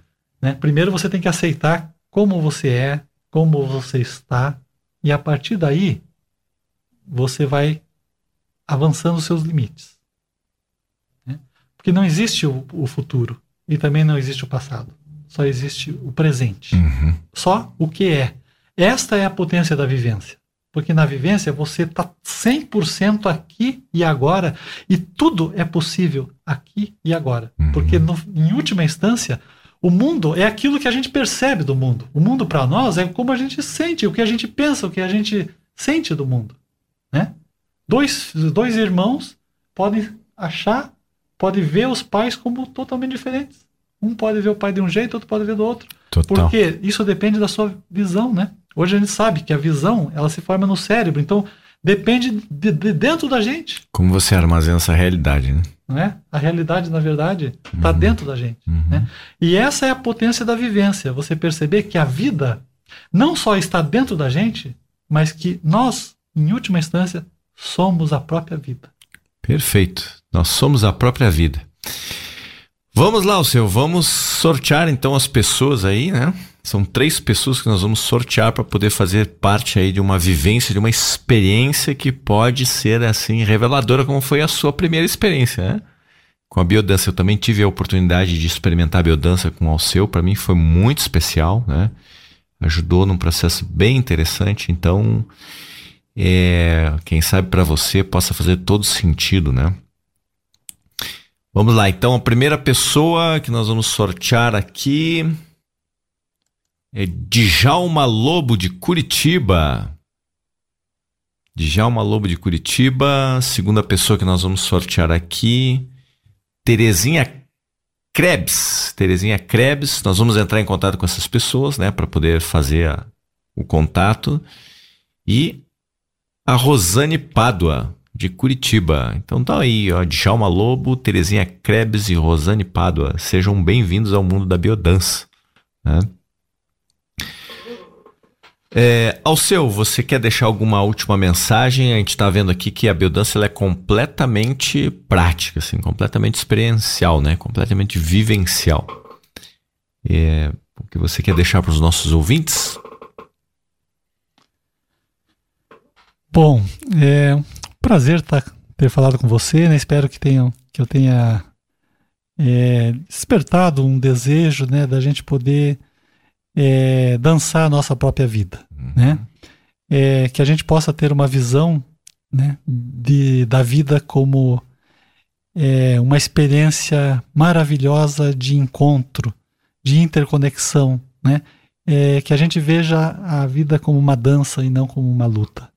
né? Primeiro você tem que aceitar como você é, como você está, e a partir daí você vai avançando os seus limites. Né? Porque não existe o, o, futuro e também não existe o passado. Só existe o presente. Uhum. Só o que é. Esta é a potência da vivência. Porque na vivência você está 100% aqui e agora, e tudo é possível aqui e agora. Uhum. Porque, no, em última instância, o mundo é aquilo que a gente percebe do mundo. O mundo para nós é como a gente sente, o que a gente pensa, o que a gente sente do mundo. Né? Dois, dois irmãos podem achar, podem ver os pais como totalmente diferentes. Um pode ver o pai de um jeito, outro pode ver do outro. Total. Porque isso depende da sua visão, né? Hoje a gente sabe que a visão, ela se forma no cérebro, então depende de, de dentro da gente. Como você armazena essa realidade, né? É? A realidade, na verdade, está Uhum. dentro da gente. Uhum. Né? E essa é a potência da vivência. Você perceber que a vida não só está dentro da gente, mas que nós, em última instância, somos a própria vida. Perfeito. Nós somos a própria vida. Vamos lá, o seu. Vamos sortear então as pessoas aí, né? São três pessoas que nós vamos sortear para poder fazer parte aí de uma vivência, de uma experiência que pode ser assim reveladora, como foi a sua primeira experiência, né? Com a biodança, eu também tive a oportunidade de experimentar a biodança com o Alceu. Para mim foi muito especial, né? Ajudou num processo bem interessante. Então, é, quem sabe para você possa fazer todo sentido, né? Vamos lá, então a primeira pessoa que nós vamos sortear aqui é Djalma Lobo de Curitiba. Djalma Lobo de Curitiba. Segunda pessoa que nós vamos sortear aqui, Terezinha Krebs. Terezinha Krebs. Nós vamos entrar em contato com essas pessoas, né, para poder fazer a- o contato. E a Rosane Pádua, de Curitiba. Então tá aí, ó, Djalma Lobo, Terezinha Krebs e Rosane Pádua. Sejam bem-vindos ao mundo da biodança. né? É, Alceu, você quer deixar alguma última mensagem? A gente está vendo aqui que a biodança é completamente prática, assim, completamente experiencial, né? completamente vivencial. É, o que você quer deixar para os nossos ouvintes? Bom, é um prazer tá, ter falado com você, né? Espero que, tenham, que eu tenha é, despertado um desejo né, da gente poder é, dançar a nossa própria vida, né? É, que a gente possa ter uma visão né, de, da vida como é, uma experiência maravilhosa de encontro, de interconexão, né? É, que a gente veja a vida como uma dança e não como uma luta.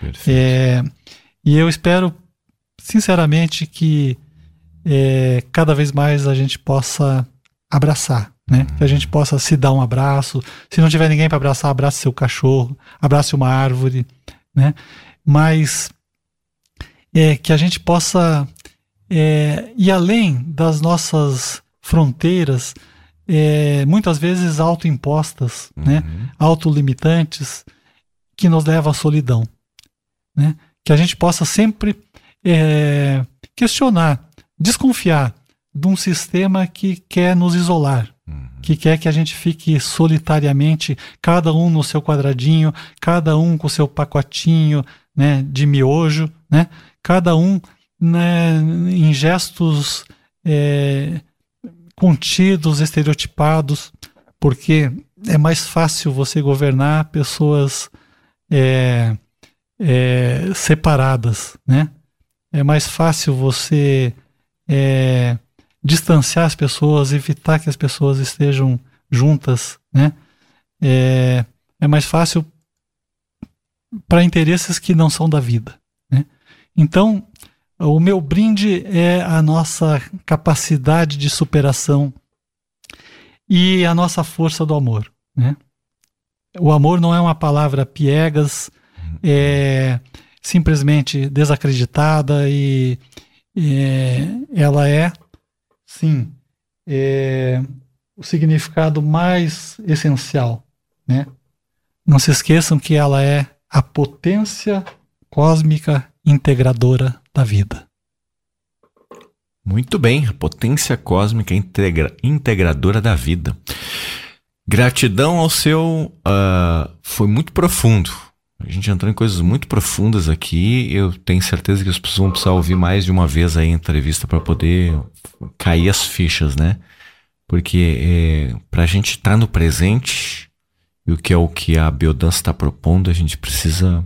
Perfeito. É, e eu espero, sinceramente, que é, cada vez mais a gente possa abraçar, né? Que a gente possa se dar um abraço. Se não tiver ninguém para abraçar, abrace seu cachorro, abrace uma árvore, né? Mas é, que a gente possa é, ir além das nossas fronteiras, é, muitas vezes autoimpostas, né? Uhum. autolimitantes que nos leva à solidão. Né? Que a gente possa sempre é, questionar, desconfiar de um sistema que quer nos isolar. Que quer que a gente fique solitariamente, cada um no seu quadradinho, cada um com o seu pacotinho né, de miojo, né? cada um né, em gestos é, contidos, estereotipados, porque é mais fácil você governar pessoas é, é, separadas, né? É mais fácil você é, distanciar as pessoas, evitar que as pessoas estejam juntas, né? É, é mais fácil para interesses que não são da vida, né? Então, o meu brinde é a nossa capacidade de superação e a nossa força do amor, né? O amor não é uma palavra piegas, é simplesmente desacreditada e é, ela é, sim, é, o significado mais essencial, né? Não se esqueçam que ela é a potência cósmica integradora da vida. Muito bem, a potência cósmica integra integradora da vida. Gratidão ao seu. Uh, foi muito profundo. A gente entrou em coisas muito profundas aqui. Eu tenho certeza que as pessoas vão precisar ouvir mais de uma vez a entrevista para poder cair as fichas, né? Porque é, para a gente estar tá no presente, e o que é o que a biodança está propondo, a gente precisa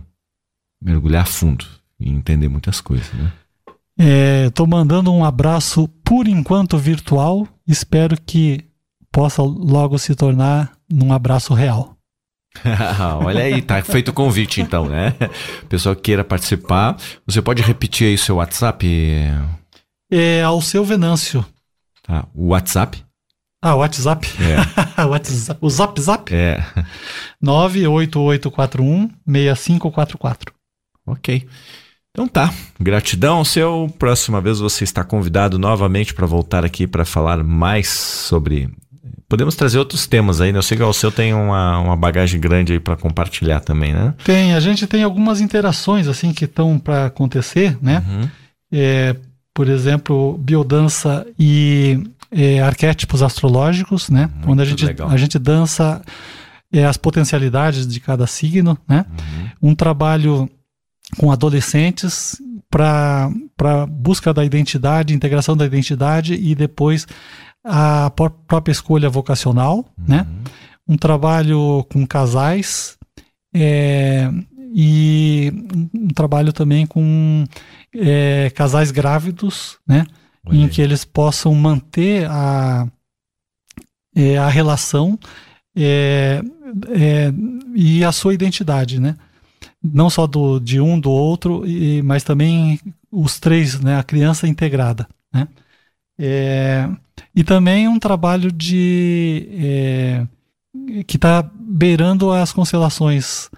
mergulhar fundo e entender muitas coisas, né? Estou é, mandando um abraço por enquanto virtual. Espero que possa logo se tornar num abraço real. Olha aí, tá feito o convite então, né? Pessoal que queira participar, você pode repetir aí seu WhatsApp? É ao seu Venâncio. Tá, o WhatsApp? Ah, o WhatsApp? É. WhatsApp. O Zap Zap? É. 98841 6544. Ok. Então tá, gratidão seu. Próxima vez você está convidado novamente para voltar aqui para falar mais sobre. Podemos trazer outros temas aí, né? Eu sei que o seu tem uma, uma bagagem grande aí para compartilhar também, né? Tem, a gente tem algumas interações assim que estão para acontecer, né? Uhum. É, por exemplo, biodança e é, arquétipos astrológicos, né? Muito Onde a gente, a gente dança é, as potencialidades de cada signo, né? Uhum. Um trabalho com adolescentes para busca da identidade, integração da identidade e depois a própria escolha vocacional, né? uhum. né? Um trabalho com casais é, e um trabalho também com é, casais grávidos, né? Em que eles possam manter a, é, a relação é, é, e a sua identidade, né? não só do, de um, do outro, e, mas também os três, né, a criança integrada. Né? É, e também um trabalho de é, que está beirando as constelações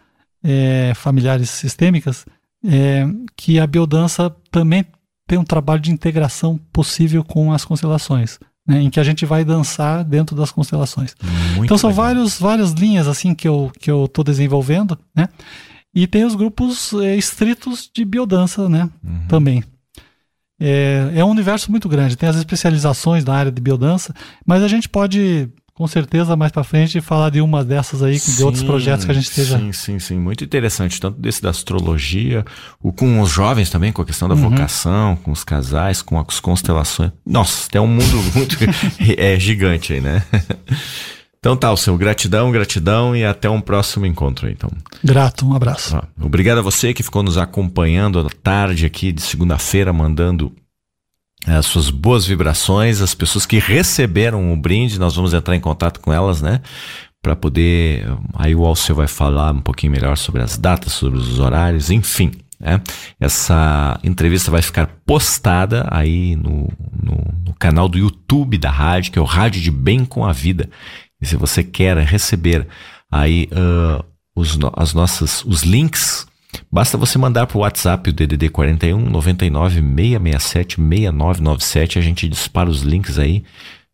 é, familiares sistêmicas, é, que a biodança também tem um trabalho de integração possível com as constelações. Né, em que a gente vai dançar dentro das constelações. Muito então são vários, várias linhas assim que eu que eu estou desenvolvendo, né? E tem os grupos é, estritos de biodança, né? Uhum. Também. É, é um universo muito grande. Tem as especializações na área de biodança, mas a gente pode com certeza mais para frente falar de uma dessas aí, sim, de outros projetos que a gente esteja. Sim, sim, sim, muito interessante, tanto desse da astrologia, o com os jovens também, com a questão da uhum. vocação, com os casais, com as constelações. Nossa, tem um mundo muito é gigante aí, né? Então tá, o seu gratidão, gratidão e até um próximo encontro então. Grato, um abraço. Ah, obrigado a você que ficou nos acompanhando à tarde aqui de segunda-feira, mandando eh, as suas boas vibrações, as pessoas que receberam o brinde, nós vamos entrar em contato com elas, né? Para poder. Aí o Alceu vai falar um pouquinho melhor sobre as datas, sobre os horários, enfim. Né? Essa entrevista vai ficar postada aí no, no, no canal do YouTube da rádio, que é o Rádio de Bem com a Vida. E se você quer receber aí uh, os, as nossas, os links, basta você mandar para o WhatsApp o DDD 41 99 667 6997. A gente dispara os links aí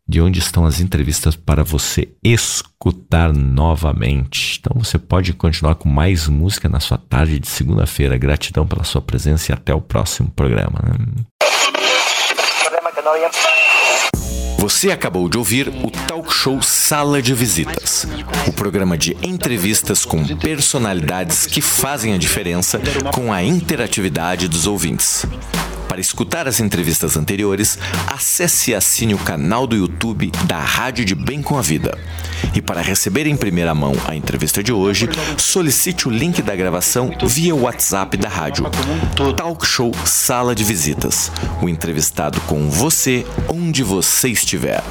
de onde estão as entrevistas para você escutar novamente. Então você pode continuar com mais música na sua tarde de segunda-feira. Gratidão pela sua presença e até o próximo programa. Você acabou de ouvir o talk show Sala de Visitas, o programa de entrevistas com personalidades que fazem a diferença com a interatividade dos ouvintes. Para escutar as entrevistas anteriores, acesse e assine o canal do YouTube da Rádio de Bem com a Vida. E para receber em primeira mão a entrevista de hoje, solicite o link da gravação via WhatsApp da rádio. Talk Show Sala de Visitas. O entrevistado com você onde você estiver.